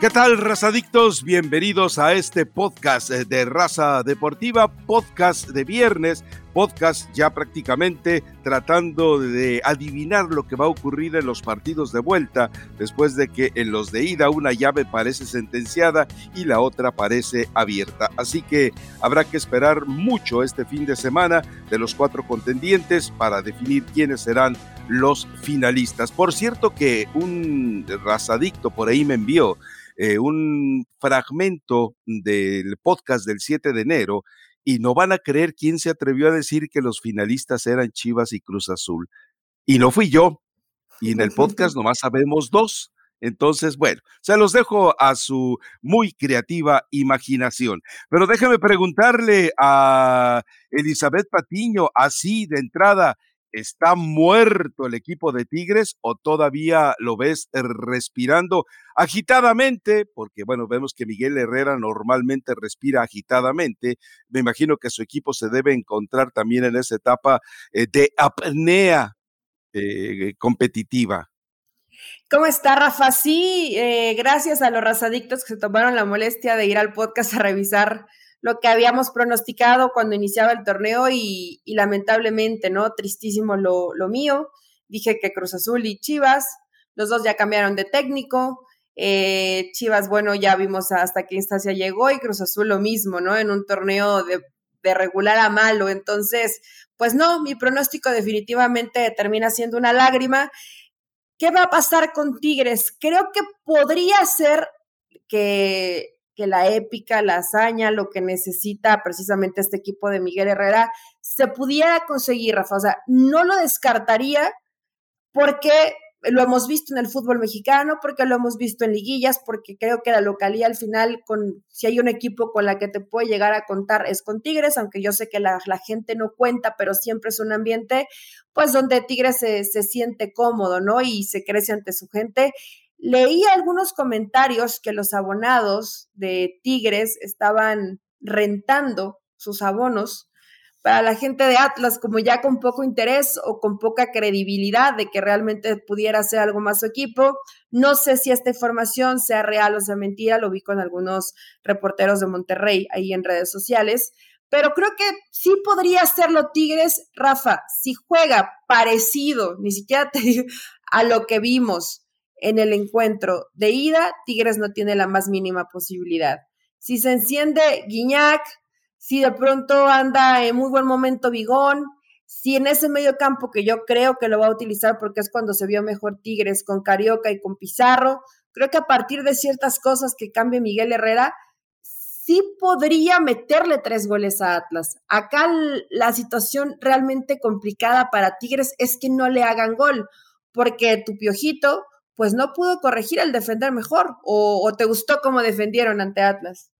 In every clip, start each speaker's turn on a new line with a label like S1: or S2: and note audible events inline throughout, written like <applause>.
S1: ¿Qué tal, razadictos? Bienvenidos a este podcast eh, de Raza Deportiva, podcast de viernes, podcast ya prácticamente tratando de adivinar lo que va a ocurrir en los partidos de vuelta, después de que en los de ida una llave parece sentenciada y la otra parece abierta. Así que habrá que esperar mucho este fin de semana de los cuatro contendientes para definir quiénes serán los finalistas. Por cierto que un razadicto por ahí me envió eh, un fragmento del podcast del 7 de enero y no van a creer quién se atrevió a decir que los finalistas eran Chivas y Cruz Azul. Y no fui yo. Y en el podcast <laughs> nomás sabemos dos. Entonces, bueno, se los dejo a su muy creativa imaginación. Pero déjame preguntarle a Elizabeth Patiño, así de entrada, ¿Está muerto el equipo de Tigres o todavía lo ves respirando agitadamente? Porque bueno, vemos que Miguel Herrera normalmente respira agitadamente. Me imagino que su equipo se debe encontrar también en esa etapa eh, de apnea eh, competitiva.
S2: ¿Cómo está, Rafa? Sí, eh, gracias a los razadictos que se tomaron la molestia de ir al podcast a revisar lo que habíamos pronosticado cuando iniciaba el torneo y, lamentablemente, ¿no? Tristísimo lo, lo, mío. Dije que Cruz Azul y Chivas, los dos ya cambiaron de técnico. Eh, Chivas, bueno, ya vimos hasta qué instancia llegó y Cruz Azul lo mismo, ¿no? En un torneo de, de regular a malo. Entonces, pues no, mi pronóstico definitivamente termina siendo una lágrima. ¿Qué va a pasar con Tigres? Creo que podría ser que que la épica, la hazaña, lo que necesita precisamente este equipo de Miguel Herrera, se pudiera conseguir, Rafa. O sea, no lo descartaría porque lo hemos visto en el fútbol mexicano, porque lo hemos visto en liguillas, porque creo que la localía al final, con, si hay un equipo con la que te puede llegar a contar, es con Tigres, aunque yo sé que la, gente no cuenta, pero siempre es un ambiente, pues donde Tigres se, se siente cómodo, ¿no? Y se crece ante su gente. Leí algunos comentarios que los abonados de Tigres estaban rentando sus abonos para la gente de Atlas como ya con poco interés o con poca credibilidad de que realmente pudiera hacer algo más su equipo. No sé si esta información sea real o sea mentira, lo vi con algunos reporteros de Monterrey ahí en redes sociales, pero creo que sí podría hacerlo Tigres, Rafa, si juega parecido, ni siquiera a lo que vimos en el encuentro de ida, Tigres no tiene la más mínima posibilidad. Si se enciende Guiñac, si de pronto anda en muy buen momento Vigón, si en ese medio campo que yo creo que lo va a utilizar porque es cuando se vio mejor Tigres con Carioca y con Pizarro, creo que a partir de ciertas cosas que cambie Miguel Herrera, sí podría meterle tres goles a Atlas. Acá la situación realmente complicada para Tigres es que no le hagan gol, porque tu piojito pues no pudo corregir el defender mejor. ¿O, te gustó cómo defendieron ante Atlas?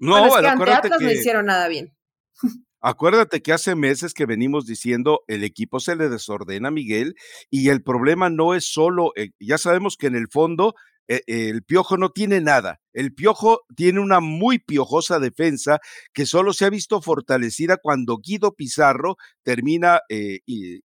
S1: No,
S2: es que ante Atlas no hicieron nada bien. <laughs>
S1: Acuérdate que hace meses que venimos diciendo el equipo se le desordena a Miguel y el problema no es solo, eh, ya sabemos que en el fondo el piojo no tiene nada. El piojo tiene una muy piojosa defensa que solo se ha visto fortalecida cuando Guido Pizarro termina eh,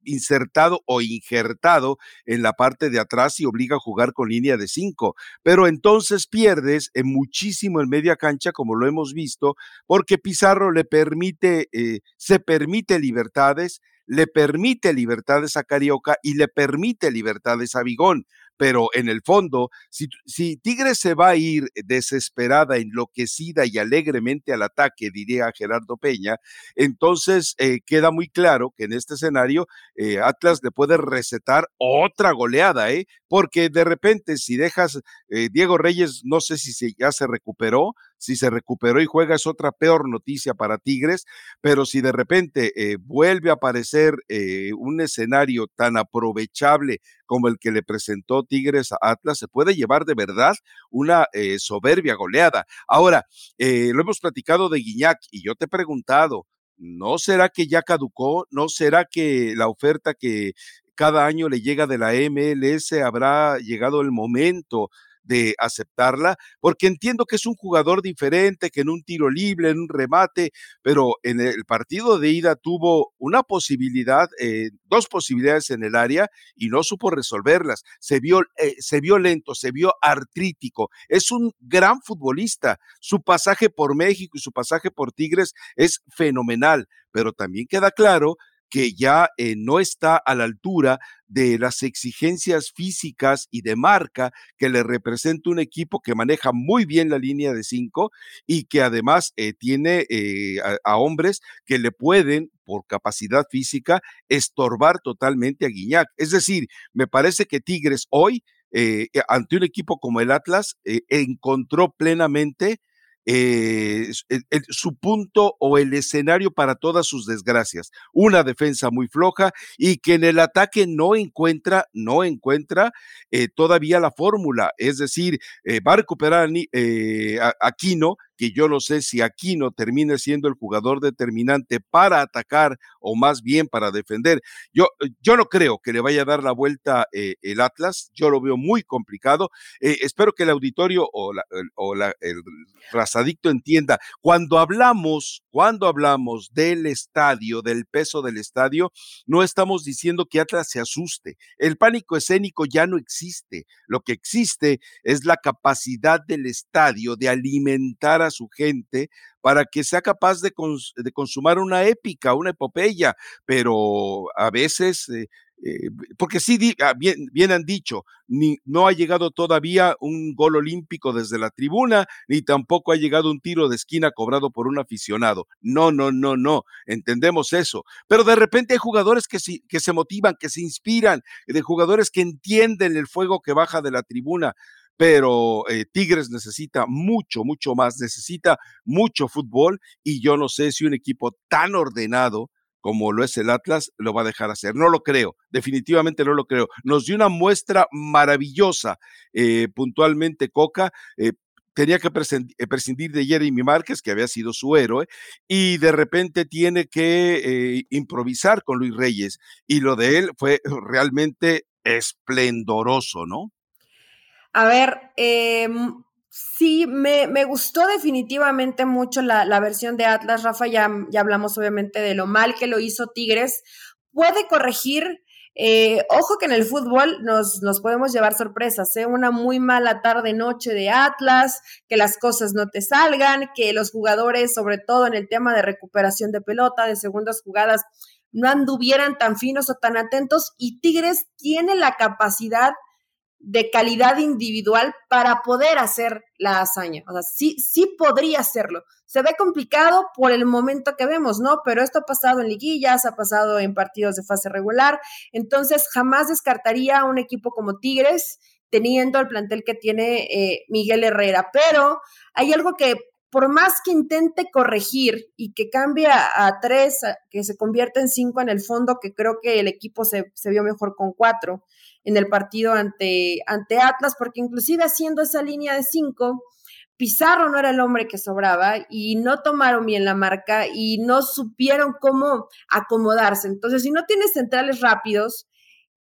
S1: insertado o injertado en la parte de atrás y obliga a jugar con línea de cinco. Pero entonces pierdes en muchísimo en media cancha, como lo hemos visto, porque Pizarro le permite, eh, se permite libertades, le permite libertades a Carioca y le permite libertades a Vigón pero en el fondo, si, si Tigres se va a ir desesperada, enloquecida y alegremente al ataque, diría Gerardo Peña, entonces eh, queda muy claro que en este escenario eh, Atlas le puede recetar otra goleada, ¿eh? porque de repente si dejas, eh, Diego Reyes, no sé si se, ya se recuperó, si se recuperó y juega es otra peor noticia para Tigres, pero si de repente eh, vuelve a aparecer eh, un escenario tan aprovechable como el que le presentó Tigres a Atlas, se puede llevar de verdad una eh, soberbia goleada. Ahora, lo hemos platicado de Guiñac y yo te he preguntado, ¿no será que ya caducó? ¿No será que la oferta que cada año le llega de la MLS habrá llegado el momento de aceptarla, porque entiendo que es un jugador diferente, que en un tiro libre, en un remate, pero en el partido de ida tuvo una posibilidad, eh, dos posibilidades en el área y no supo resolverlas. Se vio, eh, se vio lento, se vio artrítico. Es un gran futbolista. Su pasaje por México y su pasaje por Tigres es fenomenal, pero también queda claro que ya eh, no está a la altura de las exigencias físicas y de marca que le representa un equipo que maneja muy bien la línea de cinco y que además eh, tiene eh, a, hombres que le pueden, por capacidad física, estorbar totalmente a Guiñac. Es decir, me parece que Tigres hoy, ante un equipo como el Atlas, encontró plenamente eh, su punto o el escenario para todas sus desgracias. Una defensa muy floja y que en el ataque no encuentra, no encuentra eh, todavía la fórmula. Es decir, eh, va a recuperar Aquino, que yo no sé si Aquino termine siendo el jugador determinante para atacar o más bien para defender. Yo, yo no creo que le vaya a dar la vuelta eh, el Atlas, yo lo veo muy complicado. Eh, espero que el auditorio o, la, o la, el razadicto entienda, cuando hablamos, cuando hablamos del estadio, del peso del estadio, no estamos diciendo que Atlas se asuste. El pánico escénico ya no existe. Lo que existe es la capacidad del estadio de alimentar a su gente para que sea capaz de, consumar una épica, una epopeya, pero a veces... Eh, eh, porque sí, ah, bien, han dicho, ni, no ha llegado todavía un gol olímpico desde la tribuna, ni tampoco ha llegado un tiro de esquina cobrado por un aficionado. No, no, no, no, entendemos eso. Pero de repente hay jugadores que se motivan, que se inspiran, de jugadores que entienden el fuego que baja de la tribuna pero eh, Tigres necesita mucho, mucho más, necesita mucho fútbol y yo no sé si un equipo tan ordenado como lo es el Atlas, lo va a dejar hacer. No lo creo, definitivamente no lo creo. Nos dio una muestra maravillosa, eh, puntualmente Coca. Eh, tenía que prescindir de Jeremy Márquez, que había sido su héroe, y de repente tiene que improvisar con Luis Reyes. Y lo de él fue realmente esplendoroso, ¿no?
S2: A ver, eh, sí, me, me, gustó definitivamente mucho la, la, versión de Atlas. Rafa, ya, ya hablamos obviamente de lo mal que lo hizo Tigres. Puede corregir. Eh, ojo que en el fútbol nos, nos podemos llevar sorpresas, ¿eh? una muy mala tarde-noche de Atlas, que las cosas no te salgan, que los jugadores, sobre todo en el tema de recuperación de pelota, de segundas jugadas, no anduvieran tan finos o tan atentos y Tigres tiene la capacidad de calidad individual para poder hacer la hazaña. O sea, sí, sí podría hacerlo. Se ve complicado por el momento que vemos, ¿no? Pero esto ha pasado en liguillas, ha pasado en partidos de fase regular. Entonces, jamás descartaría a un equipo como Tigres teniendo el plantel que tiene eh, Miguel Herrera. Pero hay algo que por más que intente corregir y que cambie a, tres, que se convierta en cinco en el fondo, que creo que el equipo se, se vio mejor con cuatro, en el partido ante, ante Atlas, porque inclusive haciendo esa línea de cinco, Pizarro no era el hombre que sobraba y no tomaron bien la marca y no supieron cómo acomodarse. Entonces, si no tienes centrales rápidos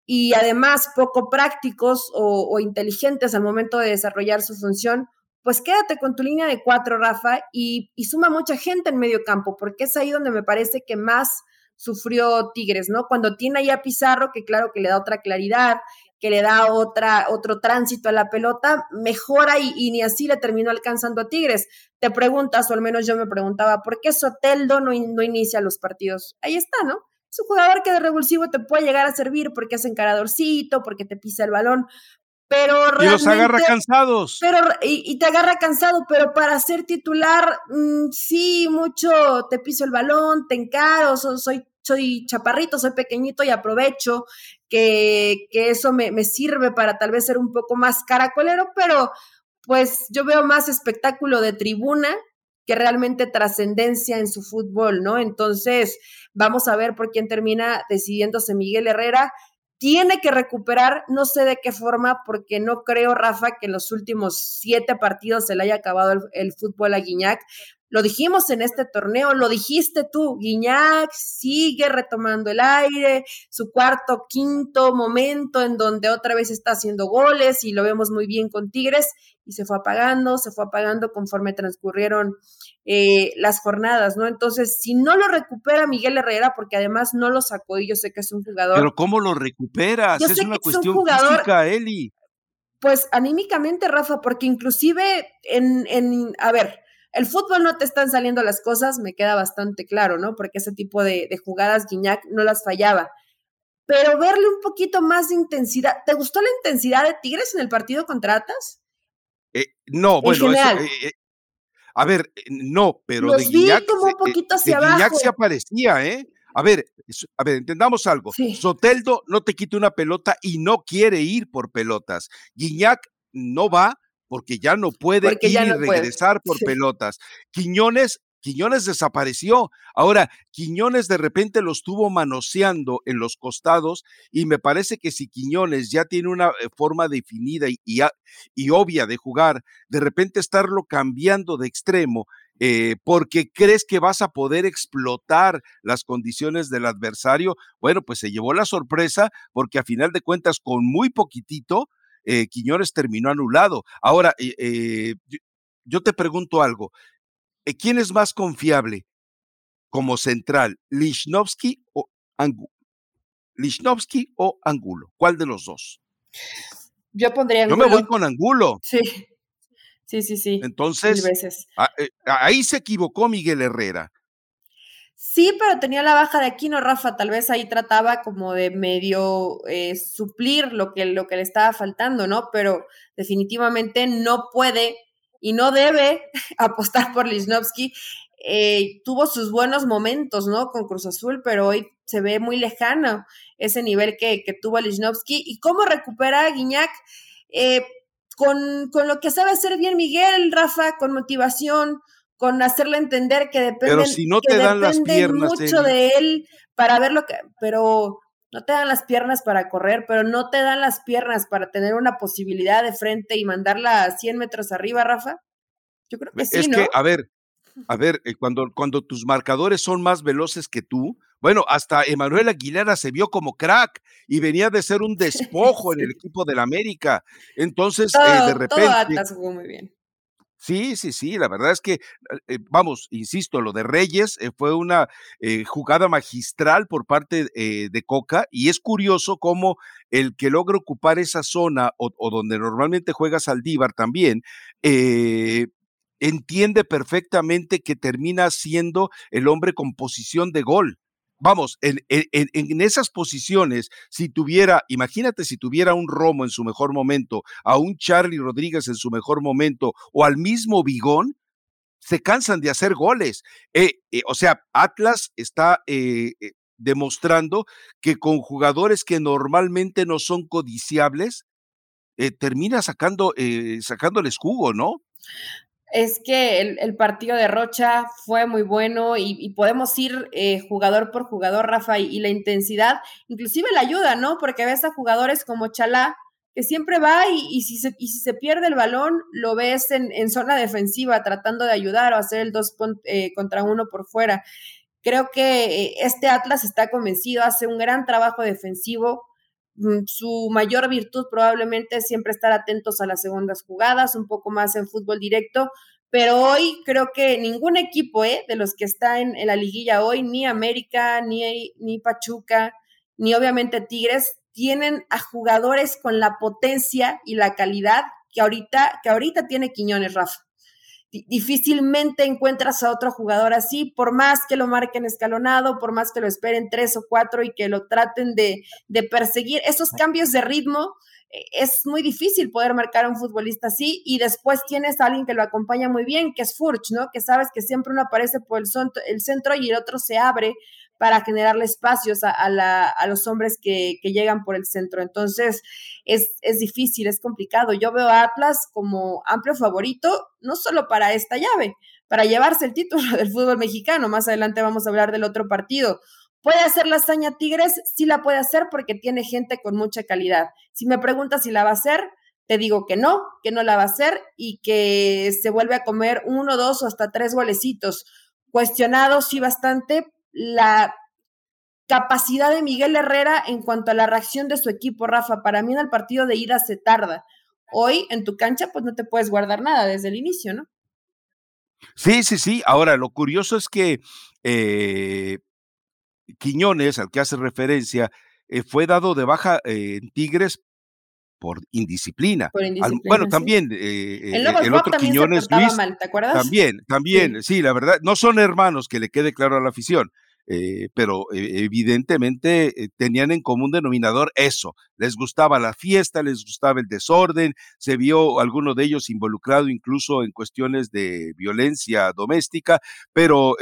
S2: y además poco prácticos o, inteligentes al momento de desarrollar su función, pues quédate con tu línea de cuatro, Rafa, y, y suma mucha gente en medio campo, porque es ahí donde me parece que más sufrió Tigres, ¿no? Cuando tiene ahí a Pizarro, que claro que le da otra claridad, que le da otra, otro tránsito a la pelota, mejora y, ni así le terminó alcanzando a Tigres. Te preguntas, o al menos yo me preguntaba, ¿por qué Soteldo no, no inicia los partidos? Ahí está, ¿no? Es un jugador que de revulsivo te puede llegar a servir porque es encaradorcito, porque te pisa el balón, pero
S1: y los agarra cansados.
S2: Pero, y, te agarra cansado, pero para ser titular, mm, sí, mucho te piso el balón, te encaro, soy, soy chaparrito, soy pequeñito y aprovecho que, que eso me, me, sirve para tal vez ser un poco más caracolero, pero pues yo veo más espectáculo de tribuna que realmente trascendencia en su fútbol, ¿no? Entonces, vamos a ver por quién termina decidiéndose Miguel Herrera tiene que recuperar, no sé de qué forma, porque no creo, Rafa, que en los últimos siete partidos se le haya acabado el, fútbol a Guiñac, lo dijimos en este torneo, lo dijiste tú, Guiñac sigue retomando el aire, su cuarto, quinto momento en donde otra vez está haciendo goles y lo vemos muy bien con Tigres y se fue apagando, se fue apagando conforme transcurrieron eh, las jornadas, ¿no? Entonces, si no lo recupera Miguel Herrera, porque además no lo sacó y yo sé que es un jugador.
S1: Pero ¿cómo lo recuperas? es una cuestión física, Eli.
S2: Pues anímicamente, Rafa, porque inclusive en, en, a ver, el fútbol no te están saliendo las cosas, me queda bastante claro, ¿no? Porque ese tipo de, jugadas Guiñac no las fallaba. Pero verle un poquito más de intensidad. ¿Te gustó la intensidad de Tigres en el partido contra Atas?
S1: Eh, no, bueno, eh, eh, a ver, no, pero de Guiñac,
S2: como un poquito hacia abajo.
S1: Se aparecía, ¿eh? A ver, a ver, entendamos algo. Soteldo no te quita una pelota y no quiere ir por pelotas. Guiñac no va porque ya no puede ir y regresar por pelotas. Quiñones Quiñones desapareció. Ahora, Quiñones de repente lo estuvo manoseando en los costados y me parece que si Quiñones ya tiene una eh, forma definida y, y, obvia de jugar, de repente estarlo cambiando de extremo eh, porque crees que vas a poder explotar las condiciones del adversario, bueno, pues se llevó la sorpresa porque a final de cuentas con muy poquitito eh, Quiñones terminó anulado. Ahora, eh, eh, yo te pregunto algo, ¿quién es más confiable como central, Lichnowsky o Angulo? Lichnowsky o Angulo, ¿cuál de los dos?
S2: Yo pondría Angulo.
S1: Yo me voy con Angulo.
S2: Sí. Sí, sí, sí.
S1: Entonces, ahí se equivocó Miguel Herrera.
S2: Sí, pero tenía la baja de Aquino, Rafa. Tal vez ahí trataba como de medio eh, suplir lo que, lo que le estaba faltando, ¿no? Pero definitivamente no puede y no debe <laughs> apostar por Lichnowsky. Eh, tuvo sus buenos momentos, ¿no? Con Cruz Azul, pero hoy se ve muy lejano ese nivel que, que tuvo Lichnowsky. ¿Y cómo recupera a Guiñac? Eh, con, con, lo que sabe hacer bien Miguel, Rafa, con motivación, con hacerle entender que depende mucho de él para ver lo que, pero no te dan las piernas para correr, pero no te dan las piernas para tener una posibilidad de frente y mandarla a 100 metros arriba, Rafa. Yo creo que sí,
S1: es
S2: ¿no?
S1: que, a ver, a ver, eh, cuando, cuando tus marcadores son más veloces que tú, bueno, hasta Emanuel Aguilera se vio como crack y venía de ser un <laughs> despojo en el equipo del América. Entonces, eh, de repente.
S2: jugó muy bien.
S1: Sí, sí, sí, la verdad es que, eh, vamos, insisto, lo de Reyes eh, fue una eh, jugada magistral por parte de Coca y es curioso cómo el que logra ocupar esa zona o, o donde normalmente juega Saldívar también, entiende perfectamente que termina siendo el hombre con posición de gol vamos, en, en, esas posiciones, si tuviera, imagínate si tuviera un Romo en su mejor momento, a un Charlie Rodríguez en su mejor momento, o al mismo Bigón, se cansan de hacer goles. Eh, eh, o sea, Atlas está eh, demostrando que con jugadores que normalmente no son codiciables, termina sacando, sacándoles jugo, ¿no?
S2: Es que el, partido de Rocha fue muy bueno y, podemos ir eh, jugador por jugador, Rafa, y, la intensidad, inclusive la ayuda, ¿no? Porque ves a jugadores como Chalá, que siempre va y, si, se, si se pierde el balón, lo ves en, zona defensiva, tratando de ayudar o hacer el dos eh, contra uno por fuera. Creo que eh, este Atlas está convencido, hace un gran trabajo defensivo, su mayor virtud probablemente es siempre estar atentos a las segundas jugadas, un poco más en fútbol directo, pero hoy creo que ningún equipo ¿eh? de los que está en, la liguilla hoy, ni América, ni, ni Pachuca, ni obviamente Tigres, tienen a jugadores con la potencia y la calidad que ahorita, que ahorita tiene Quiñones, Rafa difícilmente encuentras a otro jugador así, por más que lo marquen escalonado, por más que lo esperen tres o cuatro y que lo traten de, de perseguir, esos cambios de ritmo eh, es muy difícil poder marcar a un futbolista así y después tienes a alguien que lo acompaña muy bien, que es Furch, ¿no? Que sabes que siempre uno aparece por el, el centro y el otro se abre para generarle espacios a, los hombres que, llegan por el centro. Entonces, es, es, difícil, es complicado. Yo veo a Atlas como amplio favorito, no solo para esta llave, para llevarse el título <laughs> del fútbol mexicano. Más adelante vamos a hablar del otro partido. ¿Puede hacer la hazaña Tigres? Sí la puede hacer porque tiene gente con mucha calidad. Si me preguntas si la va a hacer, te digo que no, que no la va a hacer y que se vuelve a comer uno, dos o hasta tres golecitos. Cuestionado sí bastante la capacidad de Miguel Herrera en cuanto a la reacción de su equipo, Rafa. Para mí en el partido de ida se tarda. Hoy en tu cancha pues no te puedes guardar nada desde el inicio, ¿no?
S1: Sí, sí, sí. Ahora, lo curioso es que eh, Quiñones, al que hace referencia, eh, fue dado de baja eh, en Tigres por indisciplina. bueno, también el, otro Quiñones Luis, ¿te acuerdas? También, también, sí. la verdad, no son hermanos, que le quede claro a la afición. Pero evidentemente tenían en común denominador eso, les gustaba la fiesta, les gustaba el desorden, se vio alguno de ellos involucrado incluso en cuestiones de violencia doméstica, pero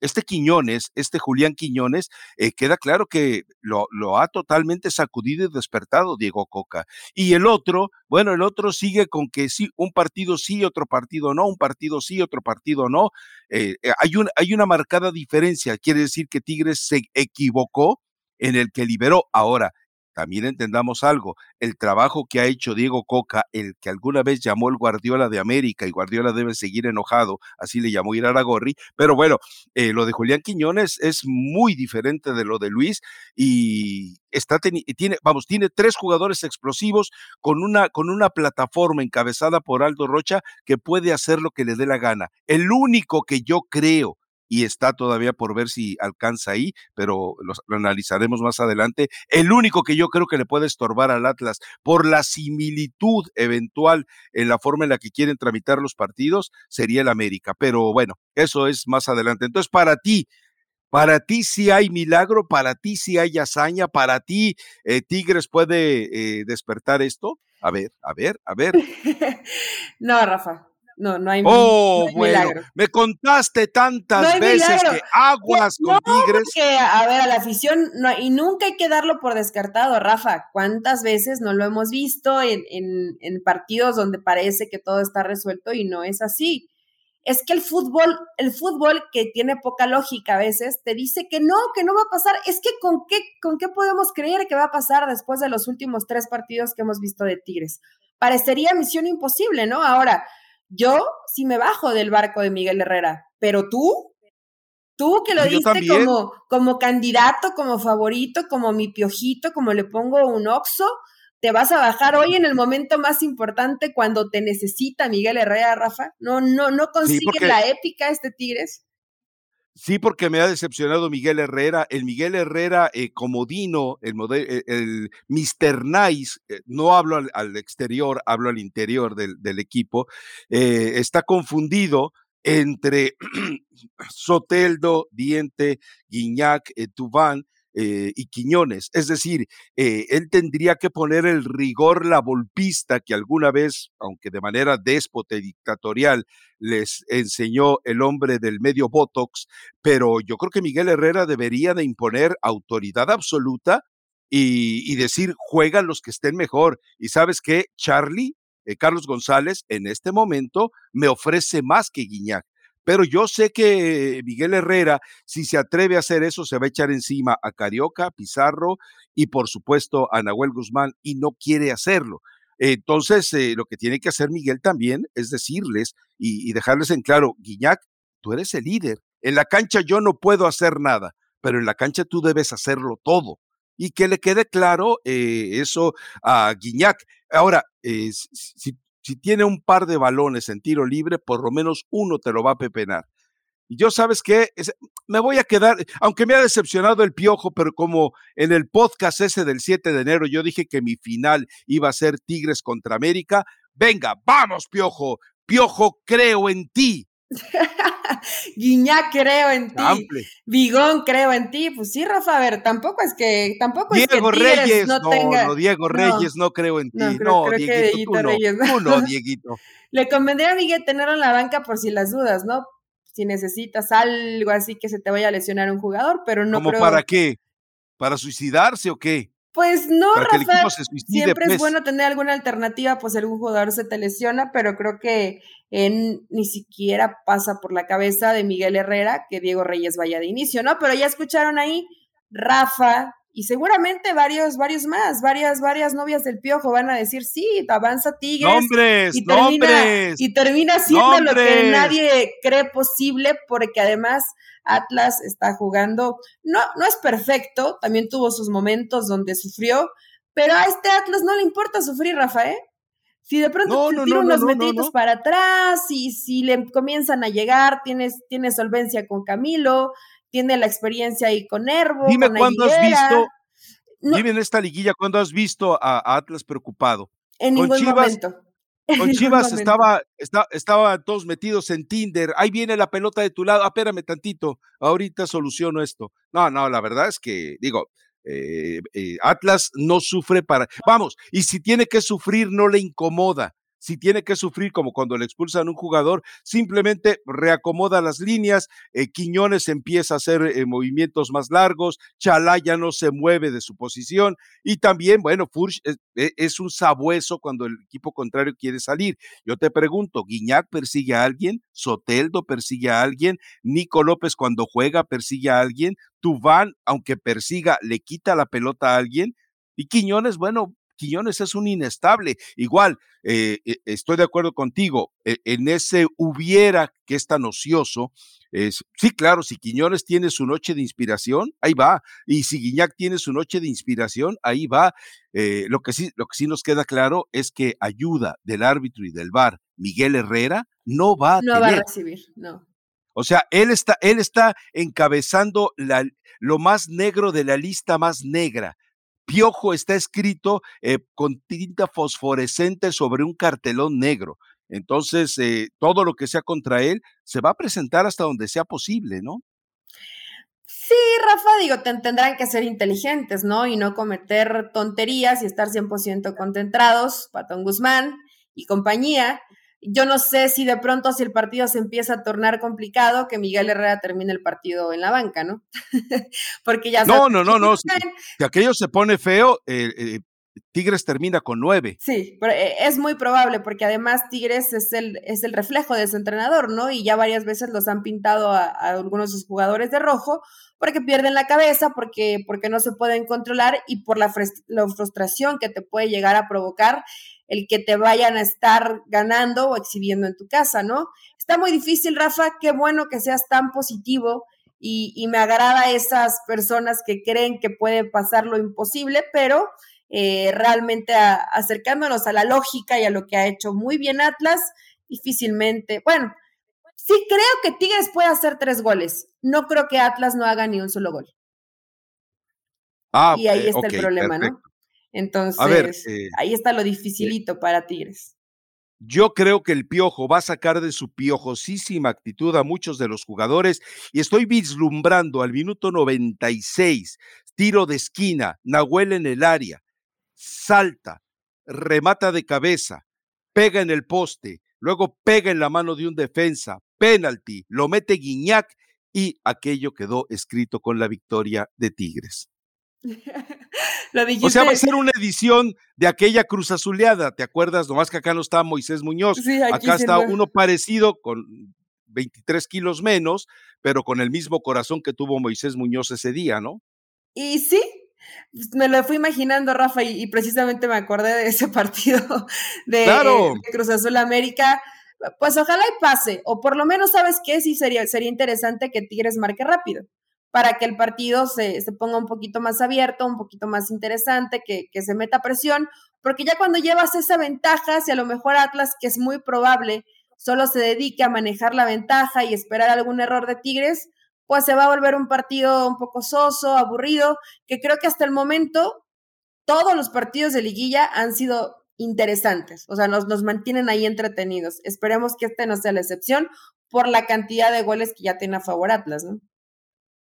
S1: este Quiñones, este Julián Quiñones, eh, queda claro que lo, ha totalmente sacudido y despertado Diego Coca. Y el otro, bueno, el otro sigue con que sí, un partido sí, otro partido no, un partido sí, otro partido no. Eh, eh, hay, hay una marcada diferencia, quiere decir que Tigres se equivocó en el que liberó. Ahora, también entendamos algo, el trabajo que ha hecho Diego Coca, el que alguna vez llamó el Guardiola de América, y Guardiola debe seguir enojado, así le llamó Iraragorri, pero bueno, eh, lo de Julián Quiñones es muy diferente de lo de Luis y está tiene, vamos, tiene tres jugadores explosivos con una, con una plataforma encabezada por Aldo Rocha que puede hacer lo que le dé la gana. El único que yo creo y está todavía por ver si alcanza ahí, pero lo, analizaremos más adelante. El único que yo creo que le puede estorbar al Atlas por la similitud eventual en la forma en la que quieren tramitar los partidos sería el América, pero bueno, eso es más adelante. Entonces, para ti, para ti sí hay milagro, para ti sí hay hazaña, para ti eh, Tigres puede eh, despertar esto. A ver, a ver, a ver. <laughs>
S2: no, Rafa, no, no hay,
S1: oh, bueno, Me contaste tantas veces que aguas con Tigres.
S2: a ver, a la afición, y nunca hay que darlo por descartado, Rafa. ¿Cuántas veces no lo hemos visto en, en, en partidos donde parece que todo está resuelto y no es así? es que el fútbol, el fútbol que tiene poca lógica a veces, te dice que no, que no va a pasar. Es que con qué, con qué podemos creer que va a pasar después de los últimos tres partidos que hemos visto de Tigres. Parecería misión imposible, ¿no? Ahora, yo sí me bajo del barco de Miguel Herrera, pero tú, tú que lo diste como, como candidato, como favorito, como mi piojito, como le pongo un oxo, te vas a bajar hoy en el momento más importante cuando te necesita Miguel Herrera, Rafa. No, no, no consigue la épica este Tigres.
S1: Sí, porque me ha decepcionado Miguel Herrera. El Miguel Herrera eh, comodino, el, el, el Mr. Nice, eh, no hablo al, exterior, hablo al interior del, equipo, eh, está confundido entre <clears throat> Soteldo, Diente, Guiñac, Tubán, eh, y Quiñones. Es decir, eh, él tendría que poner el rigor la volpista que alguna vez, aunque de manera déspota y dictatorial, les enseñó el hombre del medio Botox, pero yo creo que Miguel Herrera debería de imponer autoridad absoluta y, decir, juegan los que estén mejor. Y sabes qué, Charlie, eh, Carlos González, en este momento me ofrece más que Guiñac. Pero yo sé que Miguel Herrera, si se atreve a hacer eso, se va a echar encima a Carioca, Pizarro y por supuesto a Nahuel Guzmán y no quiere hacerlo. Entonces, eh, lo que tiene que hacer Miguel también es decirles y, dejarles en claro, Guiñac, tú eres el líder. En la cancha yo no puedo hacer nada, pero en la cancha tú debes hacerlo todo. Y que le quede claro eh, eso a Guiñac. Ahora, eh, si, si tiene un par de balones en tiro libre, por lo menos uno te lo va a pepenar. Y yo, ¿sabes qué? me voy a quedar, aunque me ha decepcionado el piojo, pero como en el podcast ese del 7 de enero yo dije que mi final iba a ser Tigres contra América, venga, vamos, piojo, piojo, creo en ti. <laughs> <laughs>
S2: Guiñac, creo en ti. Bigón, creo en ti. Pues sí, Rafa, a ver, tampoco es que. Tampoco
S1: Diego
S2: es
S1: que Reyes, no, no, Diego Reyes, no creo en ti. No, Dieguito, tú Reyes, no. <laughs> Dieguito.
S2: Le convendría a Miguel tenerlo en la banca por si las dudas, ¿no? Si necesitas algo así que se te vaya a lesionar un jugador, pero no
S1: ¿Cómo para qué? ¿Para suicidarse o qué?
S2: Pues no, Rafa, siempre es pues. bueno tener alguna alternativa, pues algún jugador se te lesiona, pero creo que ni siquiera pasa por la cabeza de Miguel Herrera que Diego Reyes vaya de inicio, ¿no? Pero ya escucharon ahí, Rafa y seguramente varios, varios más, varias, varias novias del piojo van a decir, sí, avanza Tigres.
S1: ¡Nombres!
S2: Y termina,
S1: ¡Nombres!
S2: y termina siendo lo que nadie cree posible, porque además Atlas está jugando, no, no es perfecto, también tuvo sus momentos donde sufrió, pero a este Atlas no le importa sufrir, Rafa, ¿eh? Si de pronto
S1: No,
S2: te tira
S1: no, no,
S2: unos
S1: no.
S2: para atrás y si le comienzan a llegar, tienes, tienes solvencia con Camilo, tiene la experiencia ahí con Nervo,
S1: Dime
S2: con
S1: cuándo has visto,
S2: No,
S1: dime en esta liguilla, ¿cuándo has visto a, a Atlas preocupado?
S2: en
S1: con
S2: ningún
S1: Chivas-
S2: momento. <laughs> En
S1: Con Chivas estaba, está, estaban todos metidos en Tinder. Ahí viene la pelota de tu lado. Ah, espérame tantito. Ahorita soluciono esto. No, no, la verdad es que, digo, eh, eh, Atlas no sufre para. Vamos, y si tiene que sufrir, no le incomoda. Si tiene que sufrir, como cuando le expulsan un jugador, simplemente reacomoda las líneas. eh, Quiñones empieza a hacer eh, movimientos más largos. Chalá ya no se mueve de su posición. Y también, bueno, Furch es, e- es un sabueso cuando el equipo contrario quiere salir. Yo te pregunto, ¿Guiñac persigue a alguien? ¿Soteldo persigue a alguien? ¿Nico López cuando juega persigue a alguien? ¿Tubán, aunque persiga, le quita la pelota a alguien? Y Quiñones, bueno, Quiñones es un inestable. Igual, eh, eh, estoy de acuerdo contigo, eh, en ese hubiera que es tan ocioso, es, sí, claro, si Quiñones tiene su noche de inspiración, ahí va. Y si Guiñac tiene su noche de inspiración, ahí va. Eh, lo, que sí, lo que sí nos queda claro es que ayuda del árbitro y del VAR, Miguel Herrera, no va a
S2: No va a recibir, no.
S1: O sea, él está, él está encabezando la, lo más negro de la lista más negra. Piojo está escrito eh, con tinta fosforescente sobre un cartelón negro. Entonces, eh, todo lo que sea contra él se va a presentar hasta donde sea posible, ¿no?
S2: Sí, Rafa, digo, ten- tendrán que ser inteligentes, ¿no? Y no cometer tonterías y estar 100% concentrados, Patón Guzmán y compañía. Yo no sé si de pronto, si el partido se empieza a tornar complicado, que Miguel Herrera termine el partido en la banca, ¿no? <laughs> Porque ya
S1: No, no, no, no. Si, si aquello se pone feo, eh, eh, Tigres termina con nueve.
S2: Sí, pero eh, es muy probable porque además Tigres es el, es el reflejo de su entrenador, ¿no? Y ya varias veces los han pintado a, a algunos de sus jugadores de rojo porque pierden la cabeza, porque, porque no se pueden controlar y por la, la frustración que te puede llegar a provocar el que te vayan a estar ganando o exhibiendo en tu casa, ¿no? Está muy difícil, Rafa, qué bueno que seas tan positivo y, y me agrada esas personas que creen que puede pasar lo imposible, pero eh, realmente a- acercándonos a la lógica y a lo que ha hecho muy bien Atlas, difícilmente, bueno, sí creo que Tigres puede hacer tres goles, no creo que Atlas no haga ni un solo gol.
S1: Ah,
S2: y ahí
S1: eh,
S2: está el problema,
S1: perfecto.
S2: ¿no? Entonces,
S1: A ver, eh,
S2: ahí está lo dificilito para Tigres.
S1: Yo creo que el Piojo va a sacar de su piojosísima actitud a muchos de los jugadores y estoy vislumbrando al minuto 96, tiro de esquina, Nahuel en el área, salta, remata de cabeza, pega en el poste, luego pega en la mano de un defensa, penalti, lo mete Guiñac y aquello quedó escrito con la victoria de Tigres. <laughs>
S2: lo dijiste,
S1: O sea, va a ser una edición de aquella cruz azuleada, ¿te acuerdas? Nomás que acá no está Moisés Muñoz.
S2: Sí,
S1: acá está
S2: no.
S1: uno parecido con 23 kilos menos, pero con el mismo corazón que tuvo Moisés Muñoz ese día, ¿no?
S2: Y sí, me lo fui imaginando, Rafa, y, y precisamente me acordé de ese <laughs> partido de,
S1: Claro.
S2: de Cruz Azul América. Pues ojalá y pase, o por lo menos, ¿sabes qué? Sí, sería, sería interesante que Tigres marque rápido, para que el partido se, se ponga un poquito más abierto, un poquito más interesante, que, que se meta presión, porque ya cuando llevas esa ventaja, si a lo mejor Atlas, que es muy probable, solo se dedique a manejar la ventaja y esperar algún error de Tigres, pues se va a volver un partido un poco soso, aburrido, que creo que hasta el momento todos los partidos de liguilla han sido interesantes, o sea, nos, nos mantienen ahí entretenidos. Esperemos que este no sea la excepción por la cantidad de goles que ya tiene a favor Atlas, ¿no?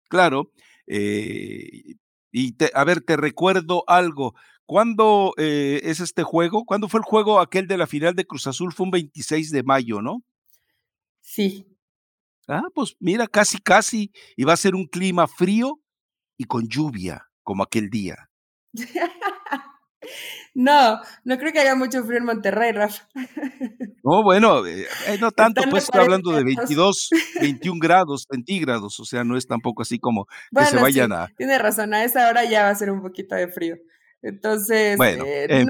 S1: Claro. eh, y te- a ver, te recuerdo algo. ¿Cuándo eh, es este juego? ¿Cuándo fue el juego aquel de la final de Cruz Azul? Fue un 26 de mayo, ¿no?
S2: Sí.
S1: Ah, pues mira, casi, casi. Y va a ser un clima frío y con lluvia, como aquel día. <laughs>
S2: No, no creo que haya mucho frío en Monterrey, Rafa.
S1: No, bueno, eh, eh, no tanto, pues estoy hablando de 22, 21 <laughs> grados centígrados, o sea, no es tampoco así como que se vayan a...
S2: Tiene razón, a esa hora ya va a ser un poquito de frío. Entonces,
S1: bueno,
S2: eh,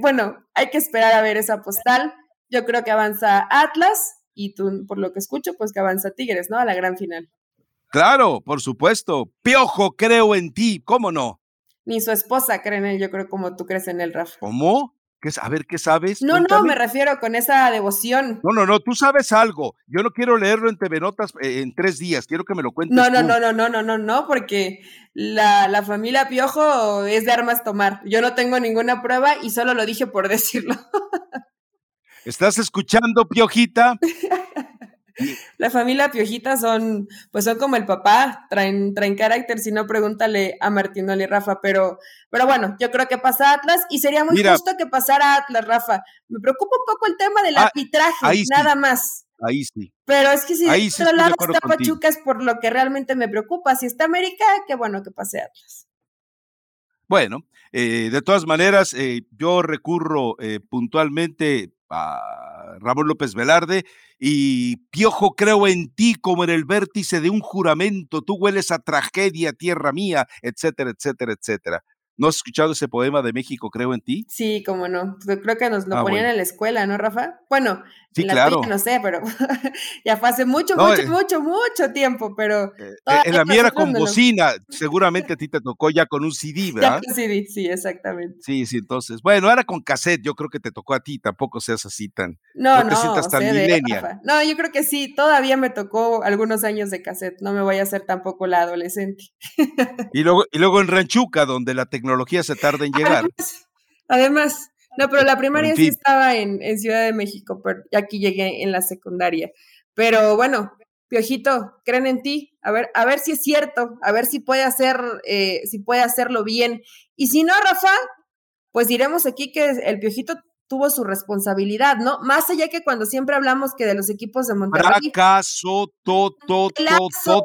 S2: bueno, hay que esperar a ver esa postal. Yo creo que avanza Atlas y tú, por lo que escucho, pues que avanza Tigres, ¿no? A la gran final.
S1: Claro, por supuesto. Piojo, creo en ti, ¿cómo no?
S2: Ni su esposa cree en él, yo creo, como tú crees en él, Rafa.
S1: ¿Cómo? ¿Qué, a ver, ¿qué sabes?
S2: No, no, me refiero con esa devoción.
S1: No, no, no, tú sabes algo. Yo no quiero leerlo en TV Notas eh, en tres días, quiero que me lo cuentes.
S2: No, no, no, no, no, no, no, no, porque la, la familia Piojo es de armas tomar. Yo no tengo ninguna prueba y solo lo dije por <laughs> decirlo.
S1: ¿Estás escuchando, Piojita?
S2: La familia Piojita son, pues son como el papá, traen, traen carácter, si no pregúntale a Martín y Rafa, pero, pero bueno, yo creo que pasa Atlas y sería muy justo que pasara Atlas, Rafa. Me preocupa un poco el tema del ah, arbitraje, nada más.
S1: Ahí sí.
S2: Pero es que si de otro lado está Pachuca es por lo que realmente me preocupa. Si está América, qué bueno que pase Atlas.
S1: Bueno, eh, de todas maneras, eh, yo recurro eh, puntualmente a Ramón López Velarde y Piojo, creo en ti como en el vértice de un juramento, tú hueles a tragedia, tierra mía, etcétera, etcétera, etcétera. ¿No has escuchado ese poema de México, creo en ti?
S2: Sí, cómo no. Creo que nos lo ah, ponían en la escuela, ¿no, Rafa? Bueno,
S1: sí, claro.
S2: no sé, pero <laughs> ya fue hace mucho, mucho, eh mucho, mucho tiempo, pero...
S1: Eh, en la mía era con bocina, <laughs> seguramente a ti te tocó ya con un CD, ¿verdad?
S2: Ya con CD, sí, exactamente.
S1: Sí, sí, entonces, bueno, era con cassette, yo creo que te tocó a ti, tampoco seas así tan...
S2: No, no, te sientas tan milenia. No, yo creo que sí, todavía me tocó algunos años de cassette, no me voy a hacer tampoco la adolescente.
S1: y, luego, y luego en Ranchuca, donde la tecnología tecnología se tarda en llegar.
S2: Además, no, pero la primaria sí estaba en, Ciudad de México, pero aquí llegué en la secundaria. Pero bueno, Piojito, creen en ti, a ver, a ver si es cierto, a ver si puede hacer, eh, si puede hacerlo bien. Y si no, Rafa, pues diremos aquí que el Piojito tuvo su responsabilidad, ¿no? Más allá que cuando siempre hablamos que de los equipos de Monterrey.
S1: Fracaso, to, to,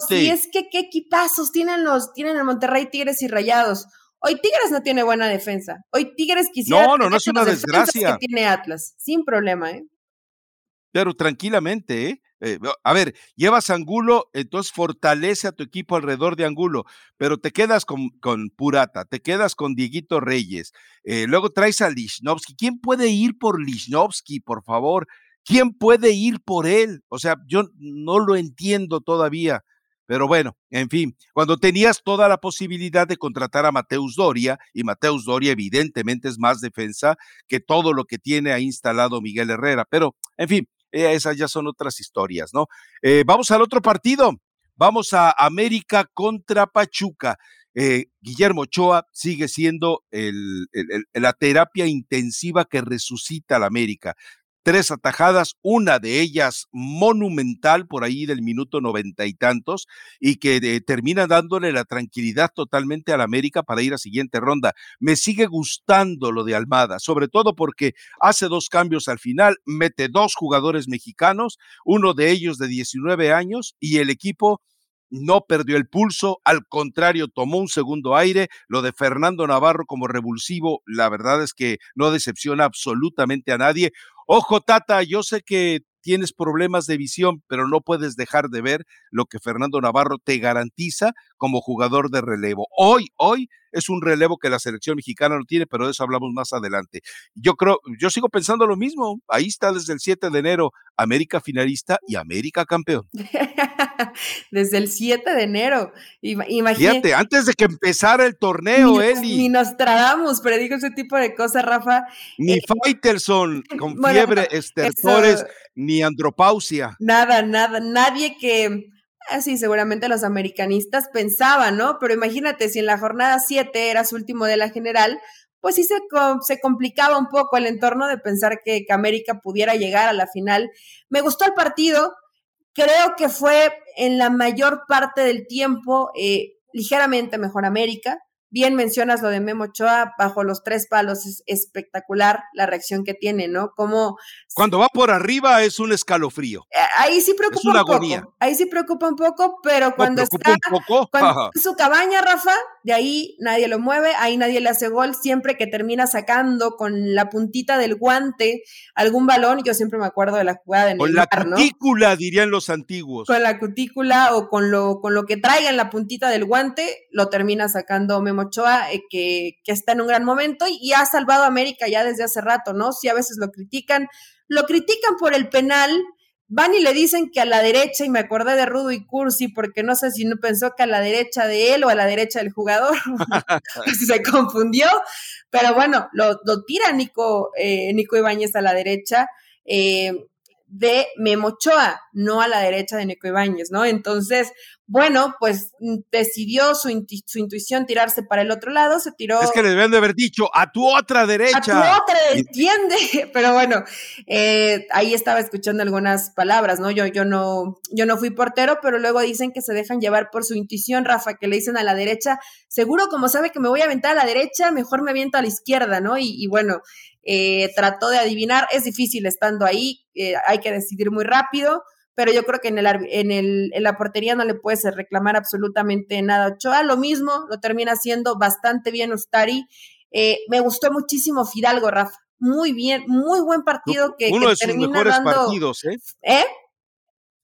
S2: Y es que qué equipazos tienen los, tienen el Monterrey Tigres y Rayados. Hoy Tigres no tiene buena defensa. Hoy Tigres quisiera.
S1: No, no, no es una desgracia.
S2: Que tiene Atlas, sin problema, ¿eh?
S1: Pero tranquilamente, ¿eh? ¿eh? a ver, llevas Angulo, entonces fortalece a tu equipo alrededor de Angulo, pero te quedas con, con Purata, te quedas con Dieguito Reyes, eh, luego traes a Lichnowsky. ¿Quién puede ir por Lichnowsky, por favor? ¿Quién puede ir por él? O sea, yo no lo entiendo todavía. Pero bueno, en fin, cuando tenías toda la posibilidad de contratar a Mateus Doria, y Mateus Doria evidentemente es más defensa que todo lo que tiene ahí instalado Miguel Herrera, pero en fin, eh, esas ya son otras historias, ¿no? Eh, vamos al otro partido, vamos a América contra Pachuca. Eh, Guillermo Ochoa sigue siendo la terapia intensiva que resucita la América tres atajadas, una de ellas monumental por ahí del minuto noventa y tantos, y que eh, termina dándole la tranquilidad totalmente al América para ir a siguiente ronda. Me sigue gustando lo de Almada, sobre todo porque hace dos cambios al final, mete dos jugadores mexicanos, uno de ellos de 19 años, y el equipo no perdió el pulso, al contrario, tomó un segundo aire. Lo de Fernando Navarro como revulsivo, la verdad es que no decepciona absolutamente a nadie. Ojo, Tata, yo sé que tienes problemas de visión, pero no puedes dejar de ver lo que Fernando Navarro te garantiza como jugador de relevo. Hoy, hoy es un relevo que la selección mexicana no tiene, pero de eso hablamos más adelante. Yo creo, yo sigo pensando lo mismo. Ahí está desde el 7 de enero América finalista y América campeón. <laughs>
S2: desde el 7 de enero. Imagínate,
S1: antes de que empezara el torneo,
S2: ni,
S1: Eli.
S2: Ni nos tragamos, pero digo ese tipo de cosas, Rafa.
S1: Ni eh, Faitelson <laughs> con fiebre, estertores, ni andropausia.
S2: Nada, nada, nadie que Así seguramente los americanistas pensaban, ¿no? Pero imagínate, si en la jornada 7 era su último de la general, pues sí se, se complicaba un poco el entorno de pensar que, América pudiera llegar a la final. Me gustó el partido, creo que fue en la mayor parte del tiempo eh, ligeramente mejor América. Bien mencionas lo de Memo Ochoa, bajo los tres palos es espectacular la reacción que tiene, ¿no? Como
S1: cuando va por arriba es un escalofrío.
S2: Eh, ahí sí preocupa un poco. Ahí sí preocupa un poco, pero cuando está
S1: un poco?
S2: en su cabaña, Rafa, de ahí nadie lo mueve, ahí nadie le hace gol, siempre que termina sacando con la puntita del guante algún balón, yo siempre me acuerdo de la jugada de
S1: Con la cutícula, dirían los antiguos.
S2: Con la cutícula o con lo, con lo que traiga en la puntita del guante, lo termina sacando Memo Ochoa, eh, que, que, está en un gran momento y, y ha salvado a América ya desde hace rato, ¿no? Sí, a veces lo critican, lo critican por el penal, van y le dicen que a la derecha, y me acordé de Rudo y Cursi, porque no sé si no pensó que a la derecha de él o a la derecha del jugador, <laughs> <laughs> se confundió, pero bueno, lo, tira Nico, eh, Nico Ibáñez a la derecha. Eh, de Memochoa, no a la derecha de Nico Ibáñez, ¿no? Entonces, bueno, pues mm, decidió su, intuición tirarse para el otro lado, se tiró.
S1: Es que le deben de haber dicho a tu otra derecha. A tu
S2: otra, entiende. <laughs> Pero bueno, eh, ahí estaba escuchando algunas palabras, ¿no? Yo, yo no, yo no fui portero, pero luego dicen que se dejan llevar por su intuición, Rafa, que le dicen a la derecha, seguro como sabe que me voy a aventar a la derecha, mejor me aviento a la izquierda, ¿no? Y, y bueno, eh, trató de adivinar, es difícil estando ahí, eh, hay que decidir muy rápido, pero yo creo que en, el, en, el, en la portería no le puedes reclamar absolutamente nada Ochoa, lo mismo, lo termina haciendo bastante bien Ustari, eh, me gustó muchísimo Fidalgo, Rafa, muy bien, muy buen partido que,
S1: Uno de sus mejores partidos, ¿eh?
S2: ¿Eh?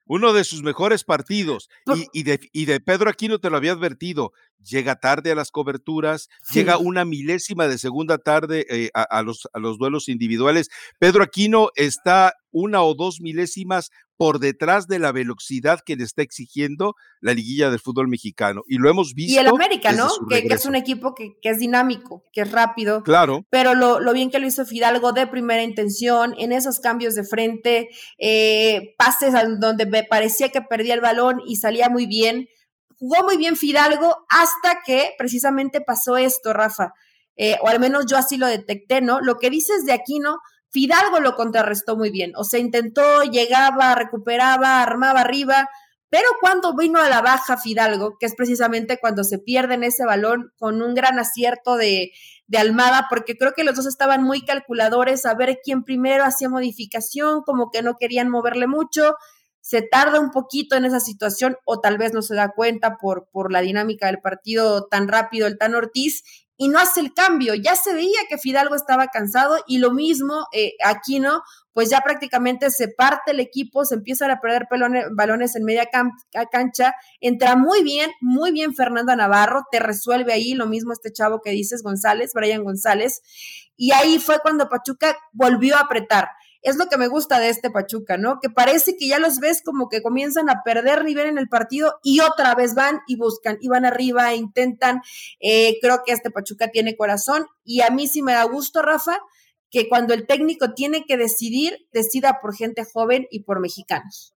S1: uno de sus mejores partidos. Y, de, y de Pedro Aquino te lo había advertido. Llega tarde a las coberturas, llega una milésima de segunda tarde eh, a, los, a los duelos individuales. Pedro Aquino está una o dos milésimas por detrás de la velocidad que le está exigiendo la liguilla del fútbol mexicano. Y lo hemos visto.
S2: Y el América, ¿no? Que, es un equipo que, es dinámico, que es rápido.
S1: Claro.
S2: Pero lo, bien que lo hizo Fidalgo de primera intención, en esos cambios de frente, eh, pases donde me parecía que perdía el balón y salía muy bien. Jugó muy bien Fidalgo hasta que precisamente pasó esto, Rafa. Eh, o al menos yo así lo detecté, ¿no? Lo que dices de aquí, ¿no? Fidalgo lo contrarrestó muy bien, o sea, intentó, llegaba, recuperaba, armaba arriba, pero cuando vino a la baja Fidalgo, que es precisamente cuando se pierde en ese balón con un gran acierto de, de Almada, porque creo que los dos estaban muy calculadores a ver quién primero hacía modificación, como que no querían moverle mucho, se tarda un poquito en esa situación o tal vez no se da cuenta por, por la dinámica del partido tan rápido el Tan Ortiz y no hace el cambio. Ya se veía que Fidalgo estaba cansado y lo mismo eh, aquí, ¿no? Pues ya prácticamente se parte el equipo, se empiezan a perder balones en media cancha, entra muy bien, muy bien Fernando Navarro, te resuelve ahí, lo mismo este chavo que dices, González, Brian González, y ahí fue cuando Pachuca volvió a apretar es lo que me gusta de este Pachuca, ¿no? Que parece que ya los ves como que comienzan a perder nivel en el partido y otra vez van y buscan, y van arriba, e intentan. Eh, creo que este Pachuca tiene corazón y a mí sí me da gusto, Rafa, que cuando el técnico tiene que decidir, decida por gente joven y por mexicanos.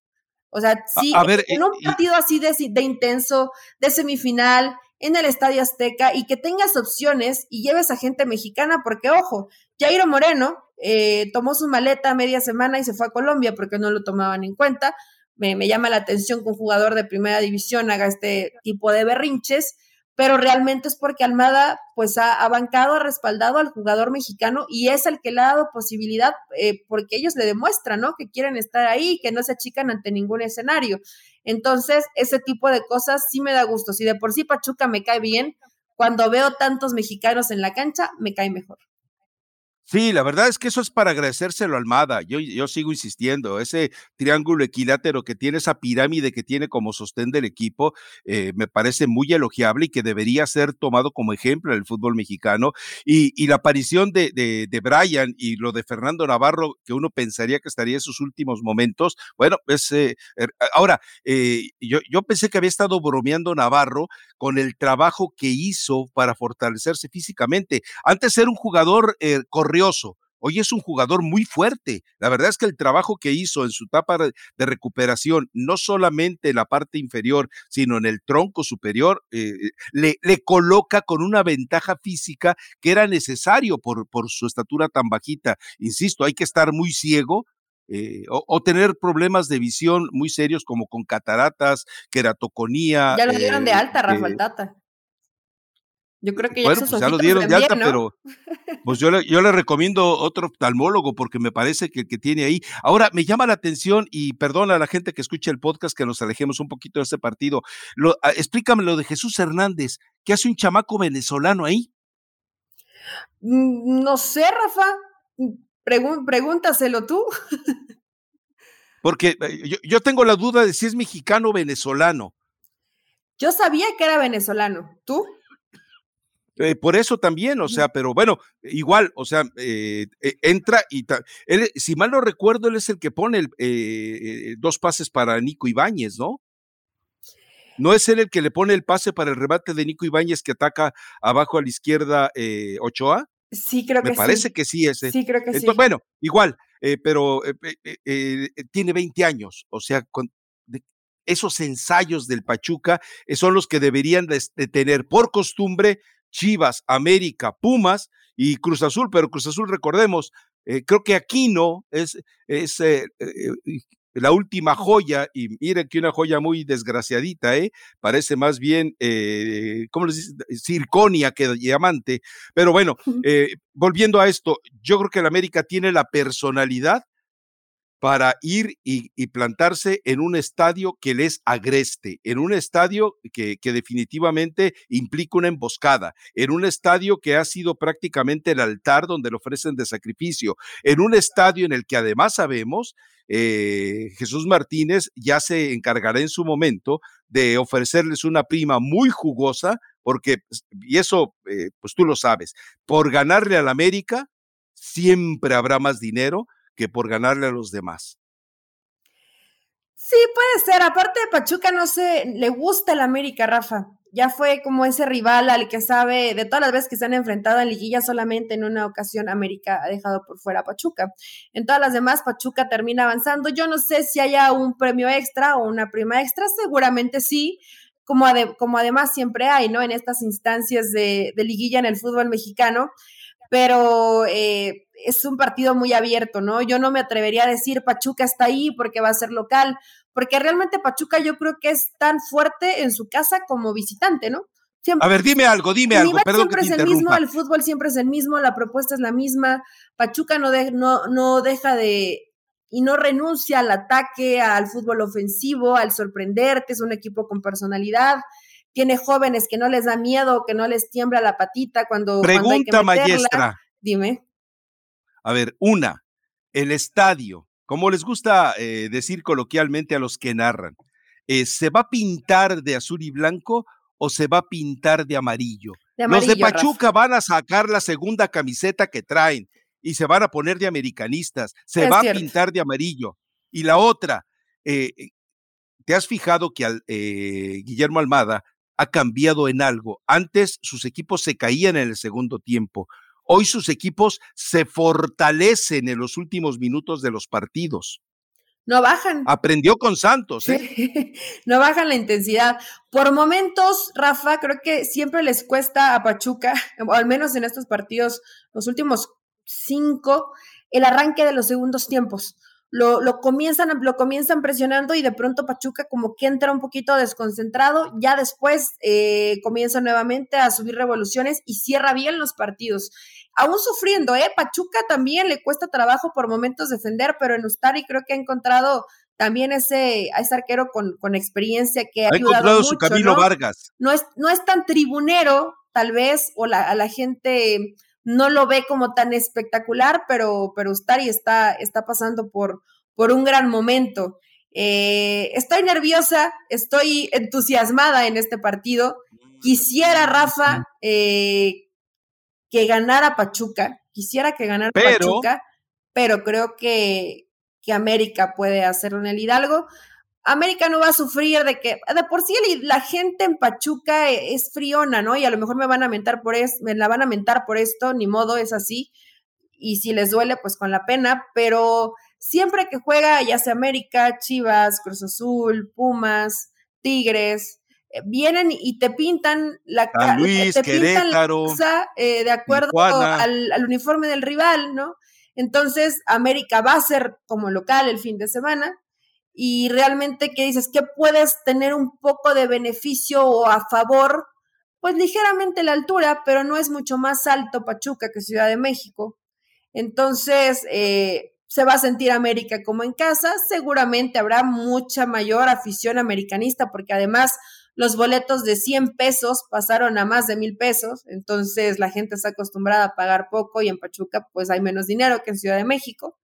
S2: O sea, sí, en un partido así de, de intenso, de semifinal, en el Estadio Azteca y que tengas opciones y lleves a gente mexicana, porque ojo, Jairo Moreno eh, tomó su maleta media semana y se fue a Colombia porque no lo tomaban en cuenta. Me, me, llama la atención que un jugador de primera división haga este tipo de berrinches, pero realmente es porque Almada pues ha, bancado, ha respaldado al jugador mexicano y es el que le ha dado posibilidad eh, porque ellos le demuestran, ¿no? Que quieren estar ahí, que no se achican ante ningún escenario. Entonces, ese tipo de cosas sí me da gusto. Si de por sí Pachuca me cae bien, cuando veo tantos mexicanos en la cancha, me cae mejor.
S1: Sí, la verdad es que eso es para agradecérselo a Almada. Yo, yo sigo insistiendo, ese triángulo equilátero que tiene, esa pirámide que tiene como sostén del equipo, eh, me parece muy elogiable y que debería ser tomado como ejemplo en el fútbol mexicano. Y, y la aparición de, de, de, Brian y lo de Fernando Navarro, que uno pensaría que estaría en sus últimos momentos, bueno, pues eh, er, ahora, eh, yo, yo pensé que había estado bromeando Navarro con el trabajo que hizo para fortalecerse físicamente. Antes era un jugador corrió Hoy es un jugador muy fuerte. La verdad es que el trabajo que hizo en su etapa de recuperación, no solamente en la parte inferior, sino en el tronco superior, eh, le, le, coloca con una ventaja física que era necesario por, por su estatura tan bajita. Insisto, hay que estar muy ciego eh, o, tener problemas de visión muy serios como con cataratas, queratoconía.
S2: Ya lo dieron de eh, alta, Rafael Tata. Yo creo que ya,
S1: bueno, pues ya lo dieron de alta, pero <laughs> pues yo le, yo le recomiendo otro oftalmólogo porque me parece que el que tiene ahí. Ahora, me llama la atención y perdona a la gente que escucha el podcast que nos alejemos un poquito de este partido. Lo, ah, explícame lo de Jesús Hernández. ¿Qué hace un chamaco venezolano ahí?
S2: Mm, no sé, Rafa. pregúntaselo tú.
S1: Porque eh, yo, tengo la duda de si es mexicano o venezolano.
S2: Yo sabía que era venezolano. ¿Tú?
S1: Eh, por eso también, o sea, pero bueno, igual, o sea, eh, entra y si mal no recuerdo, él es el que pone dos pases para Nico Ibáñez, ¿no? ¿No es él el que le pone el pase para el rebate de Nico Ibáñez que ataca abajo a la izquierda Ochoa?
S2: Sí, creo que
S1: sí. Me parece que sí ese.
S2: Sí, creo que sí.
S1: Bueno, igual, eh, pero eh, eh, tiene 20 años, o sea, con, esos ensayos del Pachuca son los que deberían de, tener por costumbre Chivas, América, Pumas y Cruz Azul, pero Cruz Azul, recordemos, creo que Aquino es, es la última joya, y miren que una joya muy desgraciadita, ¿eh? Parece más bien, eh, ¿cómo les dice? Circonia que diamante. Pero bueno, <laughs> eh, volviendo a esto, yo creo que el América tiene la personalidad para ir y, plantarse en un estadio que les agreste, en un estadio que, definitivamente implica una emboscada, en un estadio que ha sido prácticamente el altar donde le ofrecen de sacrificio, en un estadio en el que además sabemos eh, Jesús Martínez ya se encargará en su momento de ofrecerles una prima muy jugosa, porque, pues, y eso, eh, pues tú lo sabes, por ganarle al América, siempre habrá más dinero que por ganarle a los demás.
S2: Sí, puede ser. Aparte de Pachuca, no sé, le gusta el América, Rafa ya fue como ese rival al que sabe, de todas las veces que se han enfrentado en liguilla, solamente en una ocasión América ha dejado por fuera a Pachuca. En todas las demás, Pachuca termina avanzando. Yo no sé si haya un premio extra o una prima extra, seguramente sí, como, como además siempre hay, ¿no? En estas instancias de, de liguilla en el fútbol mexicano, pero eh, es un partido muy abierto, ¿no? Yo no me atrevería a decir Pachuca está ahí porque va a ser local porque realmente Pachuca yo creo que es tan fuerte en su casa como visitante, ¿no?
S1: a ver, dime algo, dime algo. Perdón
S2: siempre es el mismo, el fútbol siempre es el mismo, la propuesta es la misma. Pachuca no, no, no deja de y no renuncia al ataque, al fútbol ofensivo, al sorprenderte, es un equipo con personalidad. Tiene jóvenes que no les da miedo, que no les tiembla la patita cuando.
S1: Pregunta maestra.
S2: Dime.
S1: A ver, una, el estadio como les gusta eh, decir coloquialmente a los que narran, eh, ¿se va a pintar de azul y blanco o se va a pintar de amarillo? los de Pachuca van a sacar la segunda camiseta que traen y se van a poner de americanistas, se va a pintar de amarillo. Y la otra, eh, ¿te has fijado que al, Guillermo Almada ha cambiado en algo? Antes sus equipos se caían en el segundo tiempo. Hoy sus equipos se fortalecen en los últimos minutos de los partidos.
S2: No bajan.
S1: Aprendió con Santos, ¿eh? <laughs>
S2: no bajan la intensidad. Por momentos, Rafa, creo que siempre les cuesta a Pachuca, <laughs> o al menos en estos partidos, los últimos cinco, el arranque de los segundos tiempos lo, lo, comienzan, lo comienzan presionando y de pronto Pachuca como que entra un poquito desconcentrado, ya después eh, comienza nuevamente a subir revoluciones y cierra bien los partidos. Aún sufriendo, ¿eh? Pachuca también le cuesta trabajo por momentos defender, pero en Ustari creo que ha encontrado también ese, ese arquero con, con experiencia que ha, ha encontrado su
S1: Camilo Vargas.
S2: No es, no es tan tribunero, tal vez, o la, a la gente no lo ve como tan espectacular, pero, pero Ustari está, está pasando por, por un gran momento. Eh, estoy nerviosa, estoy entusiasmada en este partido. Quisiera, Rafa, eh, que ganara Pachuca, quisiera que ganara Pachuca, pero creo que, que América puede hacerlo en el Hidalgo. América no va a sufrir de que, de por sí la gente en Pachuca e, es friona, ¿no? Y a lo mejor me van a mentar por eso, me la van a mentar por esto, ni modo, es así. Y si les duele, pues con la pena, pero siempre que juega, ya sea América, Chivas, Cruz Azul, Pumas, Tigres, eh, vienen y te pintan la
S1: cara, te pintan la
S2: cosa, eh, de acuerdo al, al uniforme del rival, ¿no? Entonces, América va a ser como local el fin de semana y realmente que dices que puedes tener un poco de beneficio o a favor, pues ligeramente la altura, pero no es mucho más alto Pachuca que Ciudad de México. Entonces, eh, se va a sentir América como en casa, seguramente habrá mucha mayor afición americanista, porque además los boletos de 100 pesos pasaron a más de mil pesos, entonces la gente está acostumbrada a pagar poco y en Pachuca pues hay menos dinero que en Ciudad de México.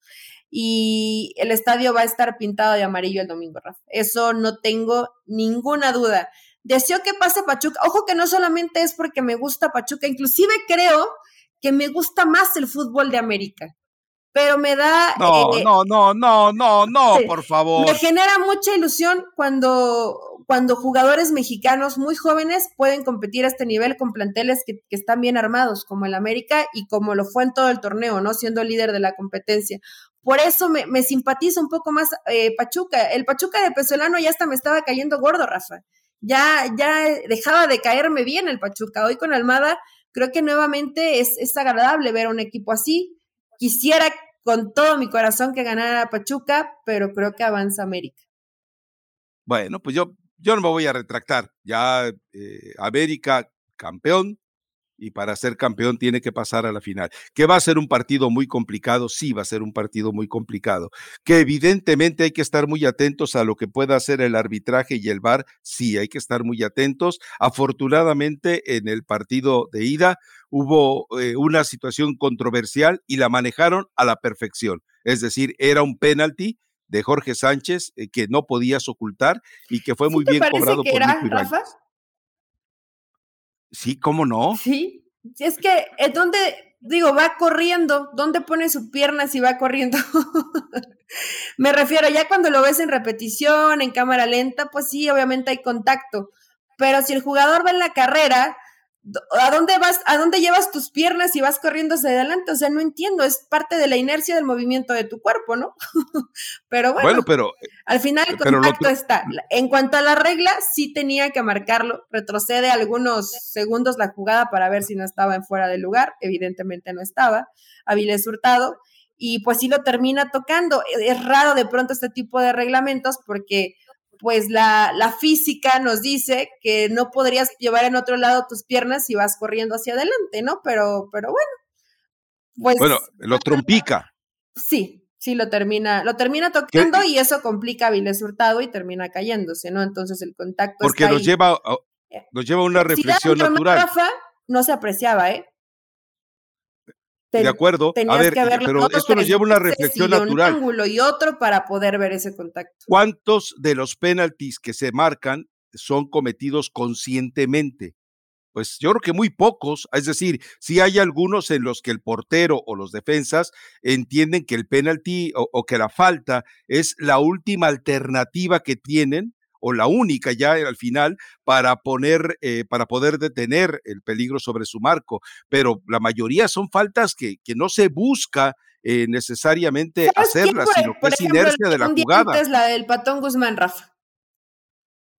S2: Y el estadio va a estar pintado de amarillo el domingo, Rafa. Eso no tengo ninguna duda. Deseo que pase Pachuca. Ojo que no solamente es porque me gusta Pachuca, inclusive creo que me gusta más el fútbol de América pero me da...
S1: No, eh, no, no, no, no, no, por favor.
S2: Me genera mucha ilusión cuando, cuando jugadores mexicanos muy jóvenes pueden competir a este nivel con planteles que, están bien armados, como el América y como lo fue en todo el torneo, ¿no? Siendo líder de la competencia. Por eso me, me simpatiza un poco más eh, Pachuca. El Pachuca de Pesolano ya hasta me estaba cayendo gordo, Rafa. Ya, ya dejaba de caerme bien el Pachuca. Hoy con Almada creo que nuevamente es, es agradable ver a un equipo así. Quisiera con todo mi corazón que ganara Pachuca, pero creo que avanza América.
S1: Bueno, pues yo, yo no me voy a retractar. Ya eh, América campeón, y para ser campeón tiene que pasar a la final. Que va a ser un partido muy complicado, sí va a ser un partido muy complicado. Que evidentemente hay que estar muy atentos a lo que pueda hacer el arbitraje y el VAR, sí hay que estar muy atentos. Afortunadamente en el partido de ida hubo eh, una situación controversial y la manejaron a la perfección. Es decir, era un penalti de Jorge Sánchez eh, que no podías ocultar y que fue muy bien cobrado por era, Rafa? Sí, ¿cómo no?
S2: Sí, es que es donde, digo, va corriendo, ¿dónde pone su pierna si va corriendo? <laughs> Me refiero, ya cuando lo ves en repetición, en cámara lenta, pues sí, obviamente hay contacto, pero si el jugador va en la carrera, ¿A dónde vas? ¿A dónde llevas tus piernas y vas corriendo hacia adelante? O sea, no entiendo, es parte de la inercia del movimiento de tu cuerpo, ¿no? <laughs> pero bueno,
S1: pero,
S2: al final el contacto está. En cuanto a la regla, sí tenía que marcarlo. Retrocede algunos segundos la jugada para ver si no estaba en fuera de lugar. Evidentemente no estaba. Avilés Hurtado. Y pues sí lo termina tocando. Es raro de pronto este tipo de reglamentos porque pues la, la, física nos dice que no podrías llevar en otro lado tus piernas si vas corriendo hacia adelante, ¿no? Pero, pero bueno.
S1: Pues, bueno, lo trompica.
S2: Sí, sí, lo termina, lo termina tocando y eso complica a Viles Hurtado y termina cayéndose, ¿no? Entonces el contacto.
S1: Porque nos, Lleva, eh, nos lleva a una reflexión natural.
S2: Rafa, no se apreciaba, ¿eh?
S1: De acuerdo. A ver, pero esto nos lleva a una reflexión natural.
S2: Un ángulo y otro para poder ver ese contacto.
S1: ¿Cuántos de los penaltis que se marcan son cometidos conscientemente? Pues yo creo que muy pocos, es decir, si hay algunos en los que el portero o los defensas entienden que el penalti o que la falta es la última alternativa que tienen o la única ya al final para poner, eh, para poder detener el peligro sobre su marco. Pero la mayoría son faltas que, que no se busca eh, necesariamente hacerlas, sino que es inercia de la jugada.
S2: Es la del Patón Guzmán, Rafa.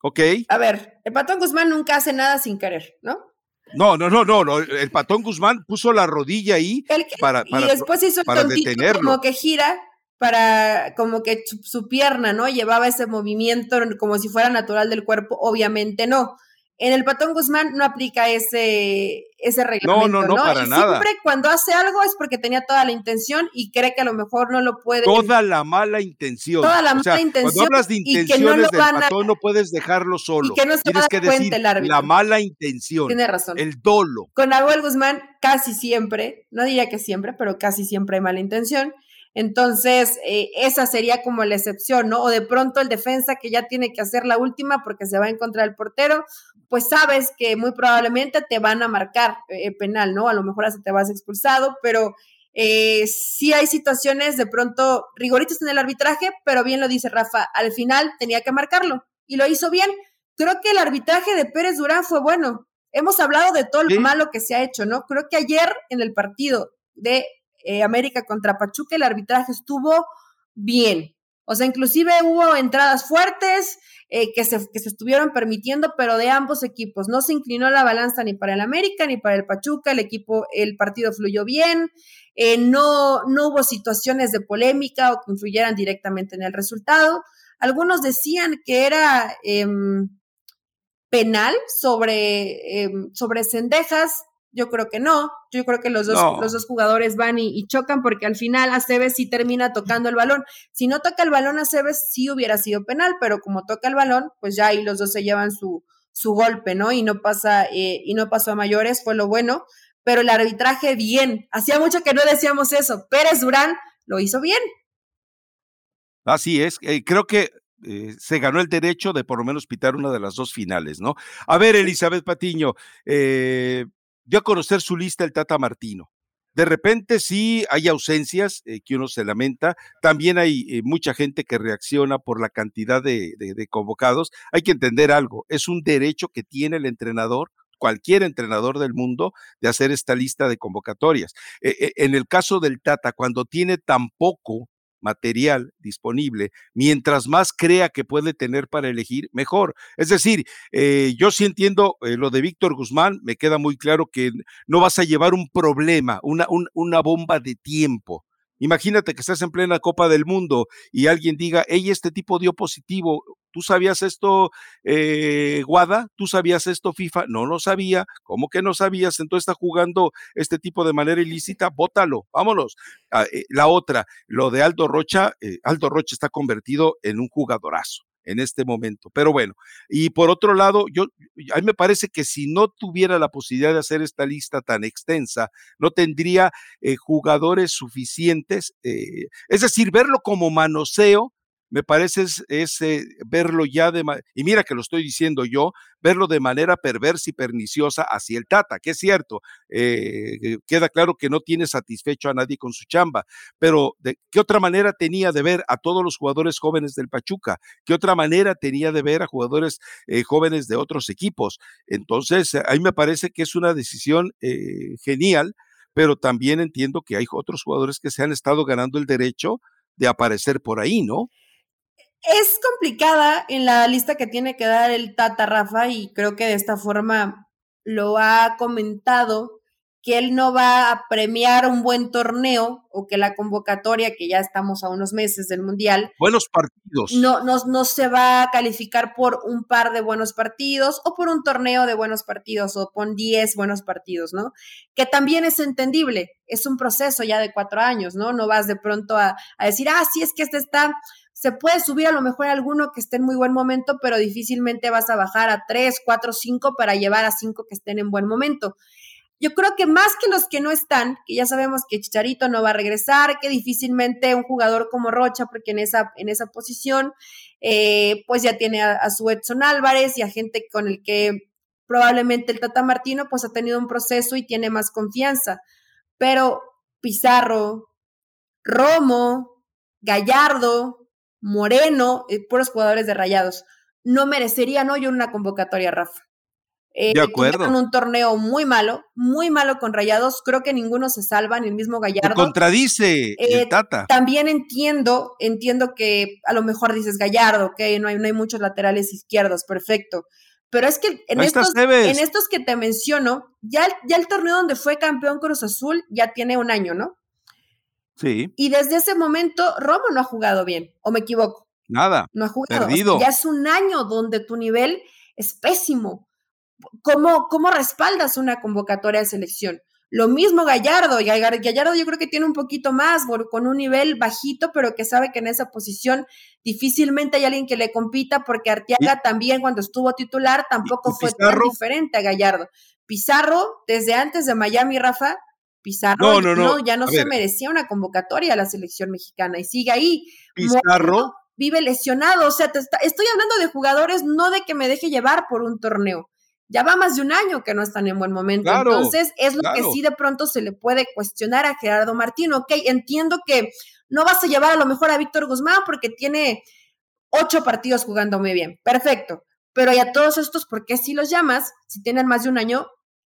S1: Ok.
S2: A ver, el Patón Guzmán nunca hace nada sin querer, ¿no?
S1: No, no, no, no, no. El Patón Guzmán puso la rodilla ahí para, para,
S2: y después hizo el detenerlo. como que gira para como que su, pierna, ¿no? Llevaba ese movimiento como si fuera natural del cuerpo, obviamente no. En el patón Guzmán no aplica ese, ese reglamento. No, no, no, para y nada. Siempre cuando hace algo es porque tenía toda la intención y cree que a lo mejor no lo puede.
S1: Toda la mala intención. Toda la mala intención. Cuando hablas de intenciones del patón, no puedes dejarlo solo. Y que no se Tienes que decir el árbitro. la mala intención.
S2: Tiene razón.
S1: El dolo.
S2: Con Abuel Guzmán casi siempre, no diría que siempre, pero casi siempre hay mala intención. Entonces, eh, esa sería como la excepción, ¿no? O de pronto el defensa que ya tiene que hacer la última porque se va a encontrar el portero, pues sabes que muy probablemente te van a marcar eh, penal, ¿no? A lo mejor hasta te vas expulsado, pero eh, sí hay situaciones de pronto rigoritas en el arbitraje, pero bien lo dice Rafa, al final tenía que marcarlo y lo hizo bien. Creo que el arbitraje de Pérez Durán fue bueno. Hemos hablado de todo lo malo que se ha hecho, ¿no? Creo que ayer en el partido de eh, América contra Pachuca, el arbitraje estuvo bien. O sea, inclusive hubo entradas fuertes eh, que, se, que se estuvieron permitiendo, pero de ambos equipos. No se inclinó la balanza ni para el América ni para el Pachuca. El equipo, el partido fluyó bien. Eh, no, no hubo situaciones de polémica o que influyeran directamente en el resultado. Algunos decían que era em, penal sobre, em, sobre Cendejas. Yo creo que no. Yo creo que los dos, los dos jugadores van y, chocan porque al final Aceves sí termina tocando el balón. Si no toca el balón Aceves, sí hubiera sido penal, pero como toca el balón, pues ya ahí los dos se llevan su, su golpe, ¿no? Y no pasa, eh, y no pasó a mayores, fue lo bueno, pero el arbitraje bien. Hacía mucho que no decíamos eso. Pérez Durán lo hizo bien.
S1: Así es, eh, creo que eh, se ganó el derecho de por lo menos pitar una de las dos finales, ¿no? A ver, Elizabeth Patiño, eh, dio a conocer su lista el Tata Martino. De repente sí hay ausencias eh, que uno se lamenta, también hay mucha gente que reacciona por la cantidad de, convocados. Hay que entender algo, es un derecho que tiene el entrenador cualquier entrenador del mundo de hacer esta lista de convocatorias. en el caso del Tata, cuando tiene tan poco material disponible, mientras más crea que puede tener para elegir, mejor. Es decir, eh, yo sí entiendo eh, lo de Víctor Guzmán, me queda muy claro que no vas a llevar un problema, una, una bomba de tiempo. Imagínate que estás en plena Copa del Mundo y alguien diga, hey, este tipo dio positivo, ¿Tú sabías esto, eh, Guada? ¿Tú sabías esto, FIFA? No lo sabía. ¿Cómo que no sabías? Entonces está jugando este tipo de manera ilícita. Bótalo, vámonos. Ah, eh, la otra, lo de Aldo Rocha. Eh, Aldo Rocha está convertido en un jugadorazo en este momento. Pero bueno, y por otro lado, yo a mí me parece que si no tuviera la posibilidad de hacer esta lista tan extensa, no tendría jugadores suficientes, es decir, verlo como manoseo me parece es, eh, verlo ya de, y mira que lo estoy diciendo yo, verlo de manera perversa y perniciosa hacia el Tata, que es cierto, eh, queda claro que no tiene satisfecho a nadie con su chamba, pero ¿de qué otra manera tenía de ver a todos los jugadores jóvenes del Pachuca? ¿Qué otra manera tenía de ver a jugadores eh, jóvenes de otros equipos? Entonces, a mí me parece que es una decisión genial, pero también entiendo que hay otros jugadores que se han estado ganando el derecho de aparecer por ahí, ¿no?
S2: Es complicada en la lista que tiene que dar el Tata Rafa y creo que de esta forma lo ha comentado que él no va a premiar un buen torneo o que la convocatoria, que ya estamos a unos meses del Mundial.
S1: Buenos partidos.
S2: No, no, no se va a calificar por un par de buenos partidos o por un torneo de buenos partidos o por 10 buenos partidos, ¿no? Que también es entendible, es un proceso ya de cuatro años, ¿no? No vas de pronto a, a decir, ah, sí, es que este está se puede subir a lo mejor alguno que esté en muy buen momento, pero difícilmente vas a bajar a tres, cuatro, cinco para llevar a cinco que estén en buen momento. Yo creo que más que los que no están, que ya sabemos que Chicharito no va a regresar, que difícilmente un jugador como Rocha, porque en esa, en esa posición, eh, pues ya tiene a, a, su Edson Álvarez y a gente con el que probablemente el Tata Martino pues ha tenido un proceso y tiene más confianza. Pero Pizarro, Romo, Gallardo, Moreno, eh, puros jugadores de rayados, no merecerían hoy una convocatoria, Rafa.
S1: Eh, de acuerdo.
S2: Un torneo muy malo, muy malo con rayados. Creo que ninguno se salva, ni el mismo Gallardo.
S1: contradice el eh, Tata.
S2: También entiendo, entiendo que a lo mejor dices Gallardo, que no hay, no hay muchos laterales izquierdos, perfecto. Pero es que en estos, en estos que te menciono, ya, ya el torneo donde fue campeón Cruz Azul ya tiene un año, ¿no?
S1: Sí.
S2: Y desde ese momento, Romo no ha jugado bien, o me equivoco.
S1: Nada.
S2: No ha jugado. ya es un año donde tu nivel es pésimo. ¿Cómo, ¿Cómo respaldas una convocatoria de selección? Lo mismo Gallardo. Gallardo yo creo que tiene un poquito más, con un nivel bajito, pero que sabe que en esa posición difícilmente hay alguien que le compita, porque Arteaga también cuando estuvo titular tampoco fue tan diferente a Gallardo. Pizarro, desde antes de Miami, Rafa, Pizarro no, ya no se merecía una convocatoria a la selección mexicana y sigue ahí.
S1: Pizarro
S2: vive lesionado, o sea, estoy hablando de jugadores no de que me deje llevar por un torneo. Ya va más de un año que no están en buen momento. Entonces, es lo que sí de pronto se le puede cuestionar a Gerardo Martín. Ok, entiendo que no vas a llevar a lo mejor a Víctor Guzmán porque tiene ocho partidos jugando muy bien. Perfecto. Pero ya todos estos, ¿por qué si los llamas? Si tienen más de un año,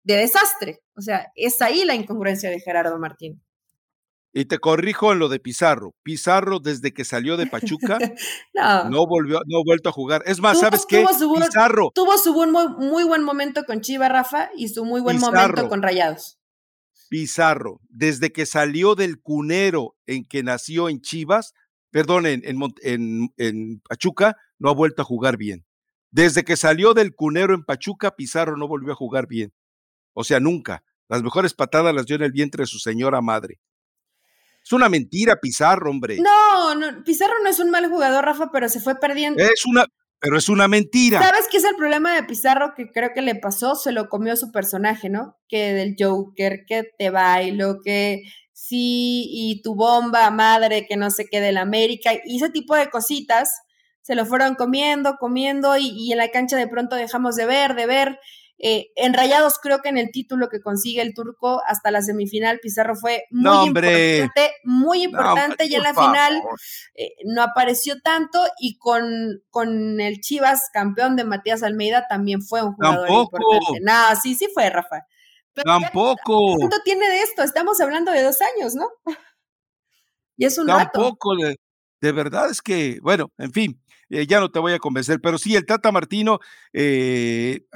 S2: de desastre. O sea, es ahí la incongruencia de Gerardo Martín.
S1: Y te corrijo en lo de Pizarro. Pizarro, desde que salió de Pachuca, <laughs> no. volvió, no ha vuelto a jugar. Es más, ¿sabes qué? Pizarro.
S2: Tuvo su buen, muy, buen momento con Chiva, Rafa, y su muy buen momento con Rayados.
S1: Pizarro, desde que salió del cunero en que nació en Chivas, perdón, en, en, en Pachuca, no ha vuelto a jugar bien. Desde que salió del cunero en Pachuca, Pizarro no volvió a jugar bien. O sea, nunca. Las mejores patadas las dio en el vientre de su señora madre. Es una mentira, Pizarro, hombre.
S2: No, no, Pizarro no es un mal jugador, Rafa, pero se fue perdiendo.
S1: Es una, pero es una mentira.
S2: ¿Sabes qué es el problema de Pizarro que creo que le pasó? Se lo comió su personaje, ¿no? Que del Joker, que te bailo, que sí, y tu bomba madre, que no sé qué del América, y ese tipo de cositas se lo fueron comiendo, comiendo, y, y en la cancha de pronto dejamos de ver, de ver. Eh, en Rayados creo que en el título que consigue el turco hasta la semifinal Pizarro fue muy importante, muy importante y en la final eh, no apareció tanto y con, con el Chivas campeón de Matías Almeida también fue un jugador importante. No, sí, sí fue Rafa.
S1: Tampoco.
S2: ¿Cuánto tiene de esto? Estamos hablando de dos años, ¿no? <laughs> y es un
S1: Tampoco, de, de verdad es que, bueno, en fin, eh, ya no te voy a convencer, pero sí, el Tata Martino eh,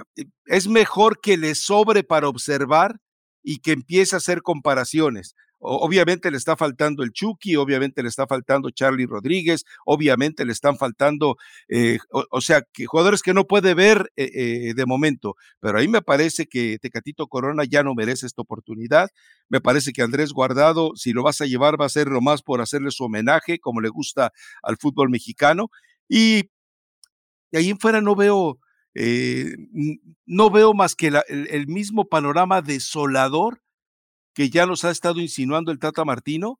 S1: es mejor que le sobre para observar y que empiece a hacer comparaciones. Obviamente le está faltando el Chucky, obviamente le está faltando Charlie Rodríguez, obviamente le están faltando, eh, o, sea, que jugadores que no puede ver de momento, pero ahí me parece que Tecatito Corona ya no merece esta oportunidad. Me parece que Andrés Guardado, si lo vas a llevar, va a ser lo más por hacerle su homenaje, como le gusta al fútbol mexicano. Y ahí en fuera no veo, eh, no veo más que el, mismo panorama desolador que ya nos ha estado insinuando el Tata Martino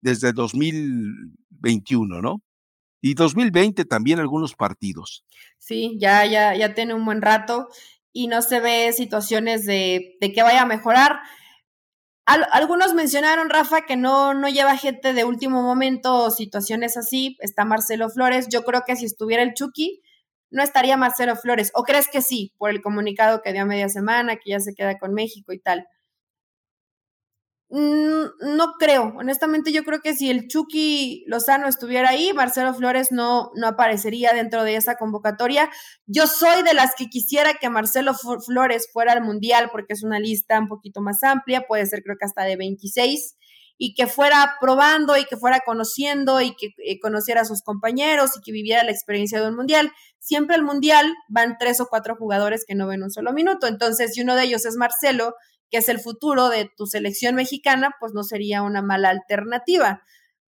S1: desde 2021, ¿no? Y 2020 también algunos partidos.
S2: Sí, ya, ya, ya tiene un buen rato y no se ve situaciones de, de que vaya a mejorar algunos mencionaron, Rafa, que no, no lleva gente de último momento o situaciones así. Está Marcelo Flores. Yo creo que si estuviera el Chucky, no estaría Marcelo Flores. ¿O crees que sí, por el comunicado que dio a media semana, que ya se queda con México y tal? No creo, honestamente yo creo que si el Chucky Lozano estuviera ahí, Marcelo Flores no, no aparecería dentro de esa convocatoria. Yo soy de las que quisiera que Marcelo Flores fuera al Mundial porque es una lista un poquito más amplia, puede ser creo que hasta de 26, y que fuera probando y que fuera conociendo y que eh, conociera a sus compañeros y que viviera la experiencia de un Mundial. Siempre al Mundial van tres o cuatro jugadores que no ven un solo minuto, entonces si uno de ellos es Marcelo, que es el futuro de tu selección mexicana, pues no sería una mala alternativa.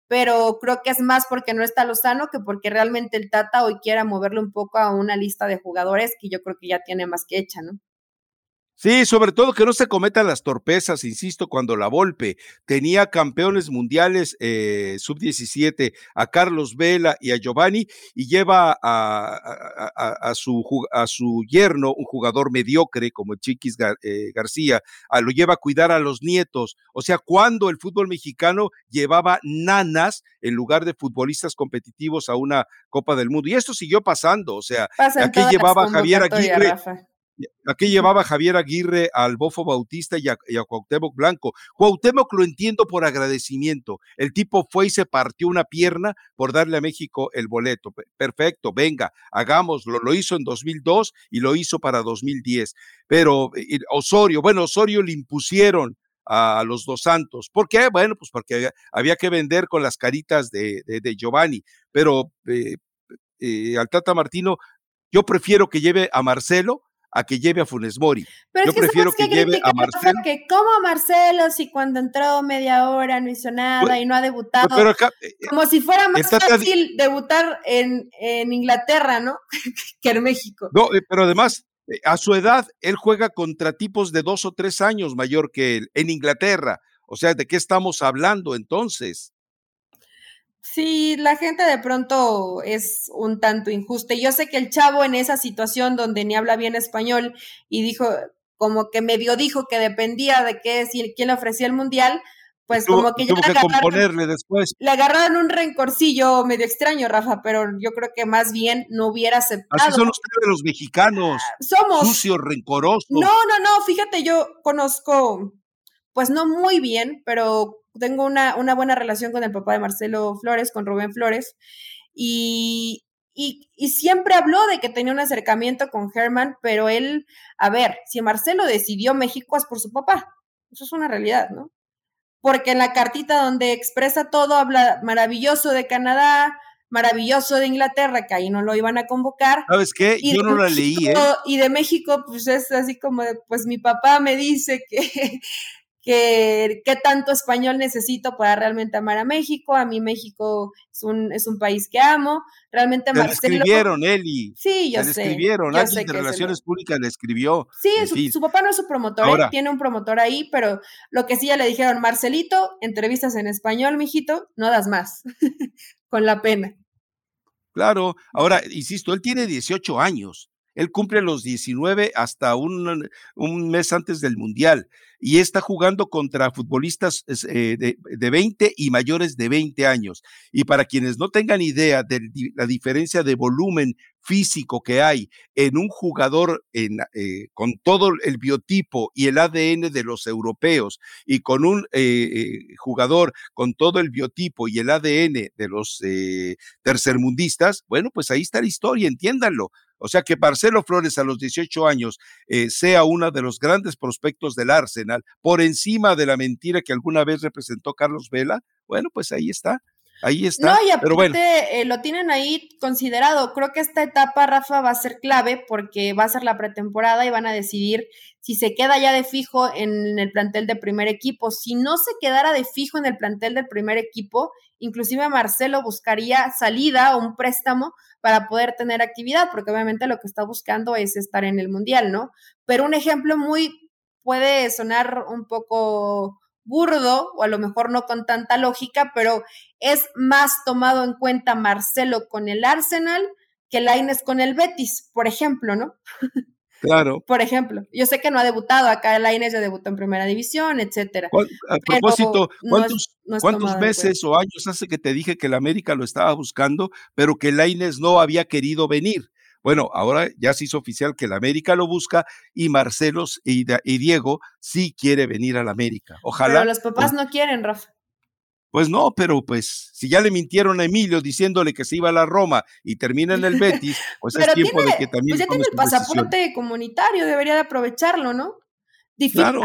S2: Pero creo que es más porque no está Lozano que porque realmente el Tata hoy quiera moverle un poco a una lista de jugadores que yo creo que ya tiene más que hecha, ¿no?
S1: Sí, sobre todo que no se cometan las torpezas, insisto, cuando la Volpe tenía campeones mundiales eh, sub-17 a Carlos Vela y a Giovanni y lleva a, su, a su yerno, un jugador mediocre como el Chiquis eh, García, lo lleva a cuidar a los nietos. O sea, cuando el fútbol mexicano llevaba nanas en lugar de futbolistas competitivos a una Copa del Mundo. Y esto siguió pasando, o sea, aquí llevaba Javier Aguirre. Aquí llevaba Javier Aguirre al Bofo Bautista y a, Cuauhtémoc Blanco. Cuauhtémoc lo entiendo por agradecimiento. El tipo fue y se partió una pierna por darle a México el boleto. Perfecto, venga, hagámoslo. Lo hizo en 2002 y lo hizo para 2010. Pero Osorio, bueno, Osorio le impusieron a los dos santos. ¿Por qué? Bueno, pues porque había, que vender con las caritas de, Giovanni. Pero eh, eh, al Tata Martino, yo prefiero que lleve a Marcelo a que lleve a Funes Mori.
S2: Yo prefiero que, lleve a Marcelo. Que como a Marcelo si cuando entró media hora no hizo nada pues, y no ha debutado. Eh, como si fuera más fácil debutar en, en, Inglaterra, ¿no? <laughs> que en México.
S1: No, eh, pero además, eh, a su edad, él juega contra tipos de dos o tres años mayor que él en Inglaterra. O sea, ¿de qué estamos hablando entonces?
S2: Sí, la gente de pronto es un tanto injusta. Yo sé que el chavo en esa situación donde ni habla bien español y dijo, como que medio dijo que dependía de qué, si, quién le ofrecía el mundial, pues como que ya
S1: le agarraron, después.
S2: le agarraron un rencorcillo medio extraño, Rafa, pero yo creo que más bien no hubiera aceptado.
S1: Así son ustedes los mexicanos.
S2: Somos.
S1: Sucios, rencorosos.
S2: No, no, no, fíjate, yo conozco, pues no muy bien, pero tengo una, una, buena relación con el papá de Marcelo Flores, con Rubén Flores, y, y, y, siempre habló de que tenía un acercamiento con Herman, pero él, a ver, si Marcelo decidió México es por su papá, eso es una realidad, ¿no? Porque en la cartita donde expresa todo habla maravilloso de Canadá, maravilloso de Inglaterra, que ahí no lo iban a convocar.
S1: ¿Sabes qué? Yo no la leí, ¿eh?
S2: Y de México, pues es así como, de, pues mi papá me dice que que qué tanto español necesito para realmente amar a México. A mí México es un, es un país que amo. Realmente
S1: Te escribieron, Eli.
S2: Sí, yo sé.
S1: escribieron, alguien de Relaciones Públicas le escribió.
S2: Sí, su, papá no es su promotor, ¿eh? tiene un promotor ahí, pero lo que sí ya le dijeron, Marcelito, entrevistas en español, mijito, no das más, <laughs> con la pena.
S1: Claro, ahora, insisto, él tiene 18 años. Él cumple los 19 hasta un, mes antes del Mundial y está jugando contra futbolistas eh, de, de, 20 y mayores de 20 años. Y para quienes no tengan idea de la diferencia de volumen físico que hay en un jugador eh, con todo el biotipo y el ADN de los europeos y con un eh, jugador con todo el biotipo y el ADN de los tercermundistas, bueno, pues ahí está la historia, entiéndanlo. O sea que Marcelo Flores a los 18 años eh, sea uno de los grandes prospectos del Arsenal, por encima de la mentira que alguna vez representó Carlos Vela, bueno, pues ahí está. Ahí está.
S2: No, y aparte pero bueno. Eh, lo tienen ahí considerado. Creo que esta etapa, Rafa, va a ser clave porque va a ser la pretemporada y van a decidir si se queda ya de fijo en el plantel de primer equipo. Si no se quedara de fijo en el plantel del primer equipo, inclusive Marcelo buscaría salida o un préstamo para poder tener actividad, porque obviamente lo que está buscando es estar en el Mundial, ¿no? Pero un ejemplo muy puede sonar un poco burdo o a lo mejor no con tanta lógica, pero es más tomado en cuenta Marcelo con el Arsenal que Laines con el Betis, por ejemplo, ¿no?
S1: Claro. <laughs>
S2: Por ejemplo, yo sé que no ha debutado, acá Laines ya debutó en primera división, etcétera.
S1: A propósito, ¿cuántos, ¿cuántos meses o años hace que te dije que el América lo estaba buscando, pero que Laines no había querido venir? Bueno, ahora ya se hizo oficial que el América lo busca y Marcelos y, Diego sí quiere venir al América. Ojalá.
S2: Pero los papás no quieren, Rafa.
S1: Pues no, pero pues si ya le mintieron a Emilio diciéndole que se iba a la Roma y termina en el Betis, pues es tiempo de que también.
S2: Pues ya tiene el pasaporte comunitario, debería de aprovecharlo, ¿no?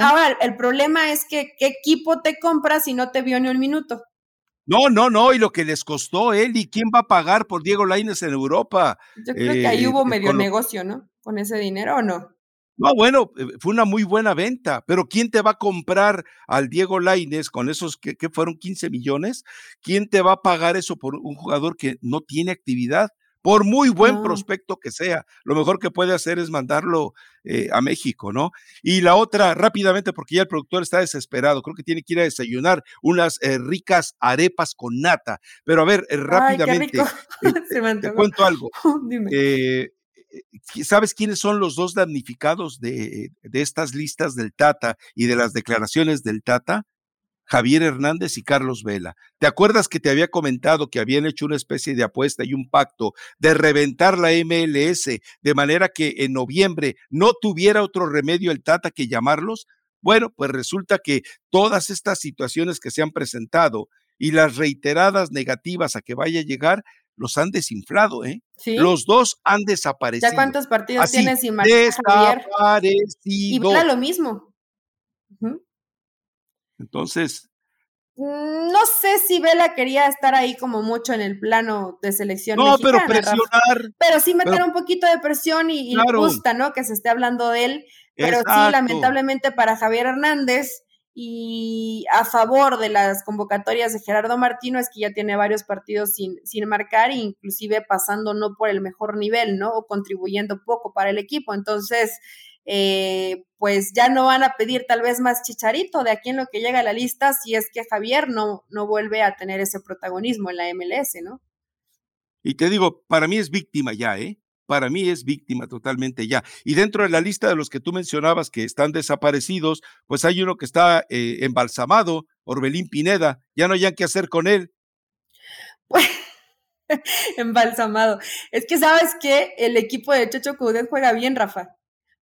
S2: Ahora, el problema es que qué equipo te compras si no te vio ni un minuto.
S1: No, no, no, y lo que les costó él y quién va a pagar por Diego Laines en Europa.
S2: Yo creo que ahí eh, hubo medio negocio, ¿no? Con ese dinero o no.
S1: No, bueno, eh, fue una muy buena venta, pero ¿quién te va a comprar al Diego Laines con esos que, que, fueron 15 millones? ¿Quién te va a pagar eso por un jugador que no tiene actividad? Por muy buen prospecto que sea, lo mejor que puede hacer es mandarlo eh, a México, ¿no? Y la otra, rápidamente, porque ya el productor está desesperado, creo que tiene que ir a desayunar unas eh, ricas arepas con nata. Pero a ver, eh, rápidamente, <laughs> te, cuento algo. <laughs> ¿Sabes quiénes son los dos damnificados de, de estas listas del Tata y de las declaraciones del Tata? Javier Hernández y Carlos Vela. ¿Te acuerdas que te había comentado que habían hecho una especie de apuesta y un pacto de reventar la MLS de manera que en noviembre no tuviera otro remedio el Tata que llamarlos? Bueno, pues resulta que todas estas situaciones que se han presentado y las reiteradas negativas a que vaya a llegar, los han desinflado, ¿eh? ¿Sí? Los dos han desaparecido.
S2: ¿Ya cuántos partidos tienes sin
S1: Desaparecido.
S2: Y Vela lo mismo.
S1: Entonces.
S2: Mm, no sé si Vela quería estar ahí como mucho en el plano de selección.
S1: No, pero presionar.
S2: Pero sí meter un poquito de presión y, le gusta, ¿no? Que se esté hablando de él. Pero sí, lamentablemente para Javier Hernández y a favor de las convocatorias de Gerardo Martino es que ya tiene varios partidos sin, sin marcar, inclusive pasando no por el mejor nivel, ¿no? O contribuyendo poco para el equipo. Entonces, eh, pues ya no van a pedir tal vez más chicharito de aquí en lo que llega a la lista si es que Javier no, no vuelve a tener ese protagonismo en la MLS, ¿no?
S1: Y te digo, para mí es víctima ya, ¿eh? Para mí es víctima totalmente ya. Y dentro de la lista de los que tú mencionabas que están desaparecidos, pues hay uno que está eh, embalsamado, Orbelín Pineda. Ya no hay qué hacer con él.
S2: Pues, <laughs> embalsamado. Es que sabes que el equipo de Chocho Coudet juega bien, Rafa.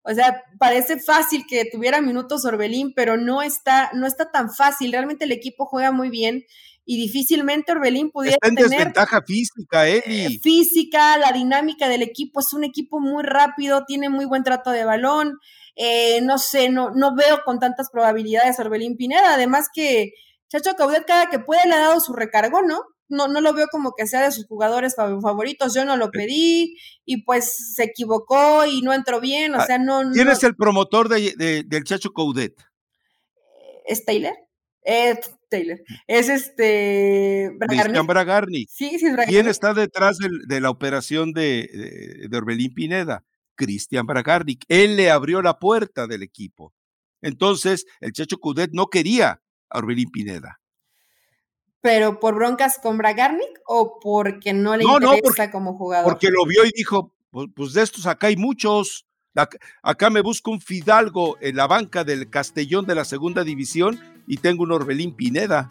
S2: O sea, parece fácil que tuviera minutos Orbelín, pero no está, no está tan fácil. Realmente el equipo juega muy bien y difícilmente Orbelín pudiera está
S1: en
S2: tener
S1: desventaja física, Eli.
S2: Física, la dinámica del equipo es un equipo muy rápido, tiene muy buen trato de balón. Eh, no sé, no, no veo con tantas probabilidades Orbelín Pineda. Además que Chacho Caudet cada que puede le ha dado su recargo, ¿no? No, no lo veo como que sea de sus jugadores favoritos, yo no lo pedí y pues se equivocó y no entró bien, o ah, sea, no...
S1: ¿Quién es el promotor de, del Chacho Coudet?
S2: ¿Es Taylor? Ed Taylor. Es este.
S1: Cristian Bragarni.
S2: Sí, sí,
S1: Bragarni. ¿Quién está detrás de, la operación de, de, Orbelín Pineda? Cristian Bragarnik. Él le abrió la puerta del equipo. Entonces, el Chacho Cudet no quería a Orbelín Pineda.
S2: ¿Pero por broncas con Bragarnik o porque no le interesa como jugador?
S1: Porque lo vio y dijo: pues, pues de estos acá hay muchos. Acá me busco un Fidalgo en la banca del Castellón de la segunda división y tengo un Orbelín Pineda.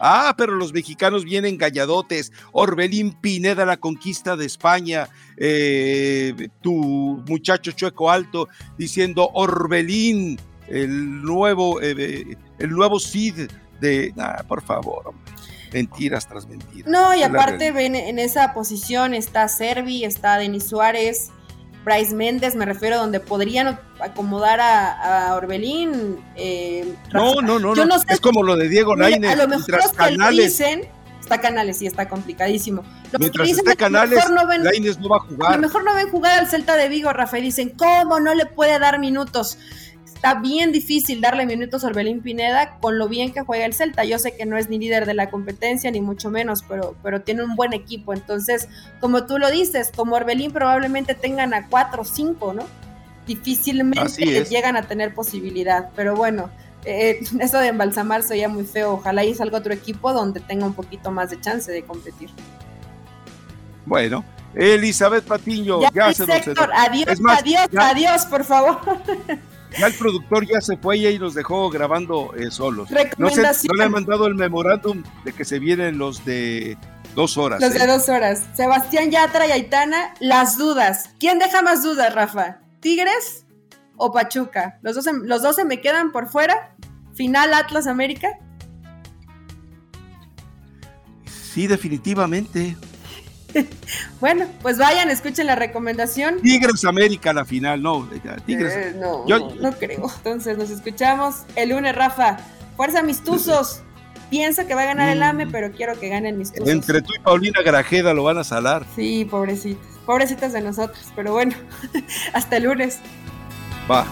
S1: Ah, pero los mexicanos vienen galladotes. Orbelín Pineda, la conquista de España. Eh, tu muchacho chueco alto diciendo Orbelín, el nuevo, eh, el nuevo Cid de. Ah, por favor, Mentiras tras mentiras.
S2: No, y aparte ven en esa posición está Servi, está Denis Suárez, Bryce Méndez, me refiero, donde podrían acomodar a, Orbelín.
S1: Eh, no, no, no, no. es como lo de Diego Lainez.
S2: A lo mejor los que canales. dicen, está Canales, sí, está complicadísimo.
S1: mientras esté Canales, no ven, no va a jugar.
S2: A lo mejor no ven jugar al Celta de Vigo, Rafael. Dicen, ¿cómo no le puede dar minutos? Está bien difícil darle minutos a Orbelín Pineda con lo bien que juega el Celta. Yo sé que no es ni líder de la competencia, ni mucho menos, pero, pero tiene un buen equipo. Entonces, como tú lo dices, como Orbelín probablemente tengan a cuatro o cinco, ¿no? Difícilmente llegan a tener posibilidad. Pero bueno, eh, <laughs> eso de embalsamar sería muy feo. Ojalá y salga otro equipo donde tenga un poquito más de chance de competir.
S1: Bueno, Elizabeth Patiño, ya, se
S2: Adiós, adiós, adiós, por favor. <laughs>
S1: Ya el productor ya se fue y nos dejó grabando eh, solos. No, se, no, le han mandado el memorándum de que se vienen los de dos horas.
S2: Los de ¿eh? dos horas. Sebastián Yatra y Aitana, las dudas. ¿Quién deja más dudas, Rafa? ¿Tigres o Pachuca? Los dos, los dos se me quedan por fuera. Final Atlas América.
S1: Sí, definitivamente. <laughs>
S2: bueno, pues vayan, escuchen la recomendación.
S1: Tigres América la final, no. Tigres.
S2: Eh, no, no, creo. Entonces nos escuchamos el lunes, Rafa. Fuerza mis tuzos. Pienso que va a ganar el AME, mm. pero quiero que ganen mis tuzos.
S1: Entre tú y Paulina Grajeda lo van a salar.
S2: Sí, pobrecitas. Pobrecitas de nosotros. Pero bueno, <laughs> hasta el lunes.
S1: Va.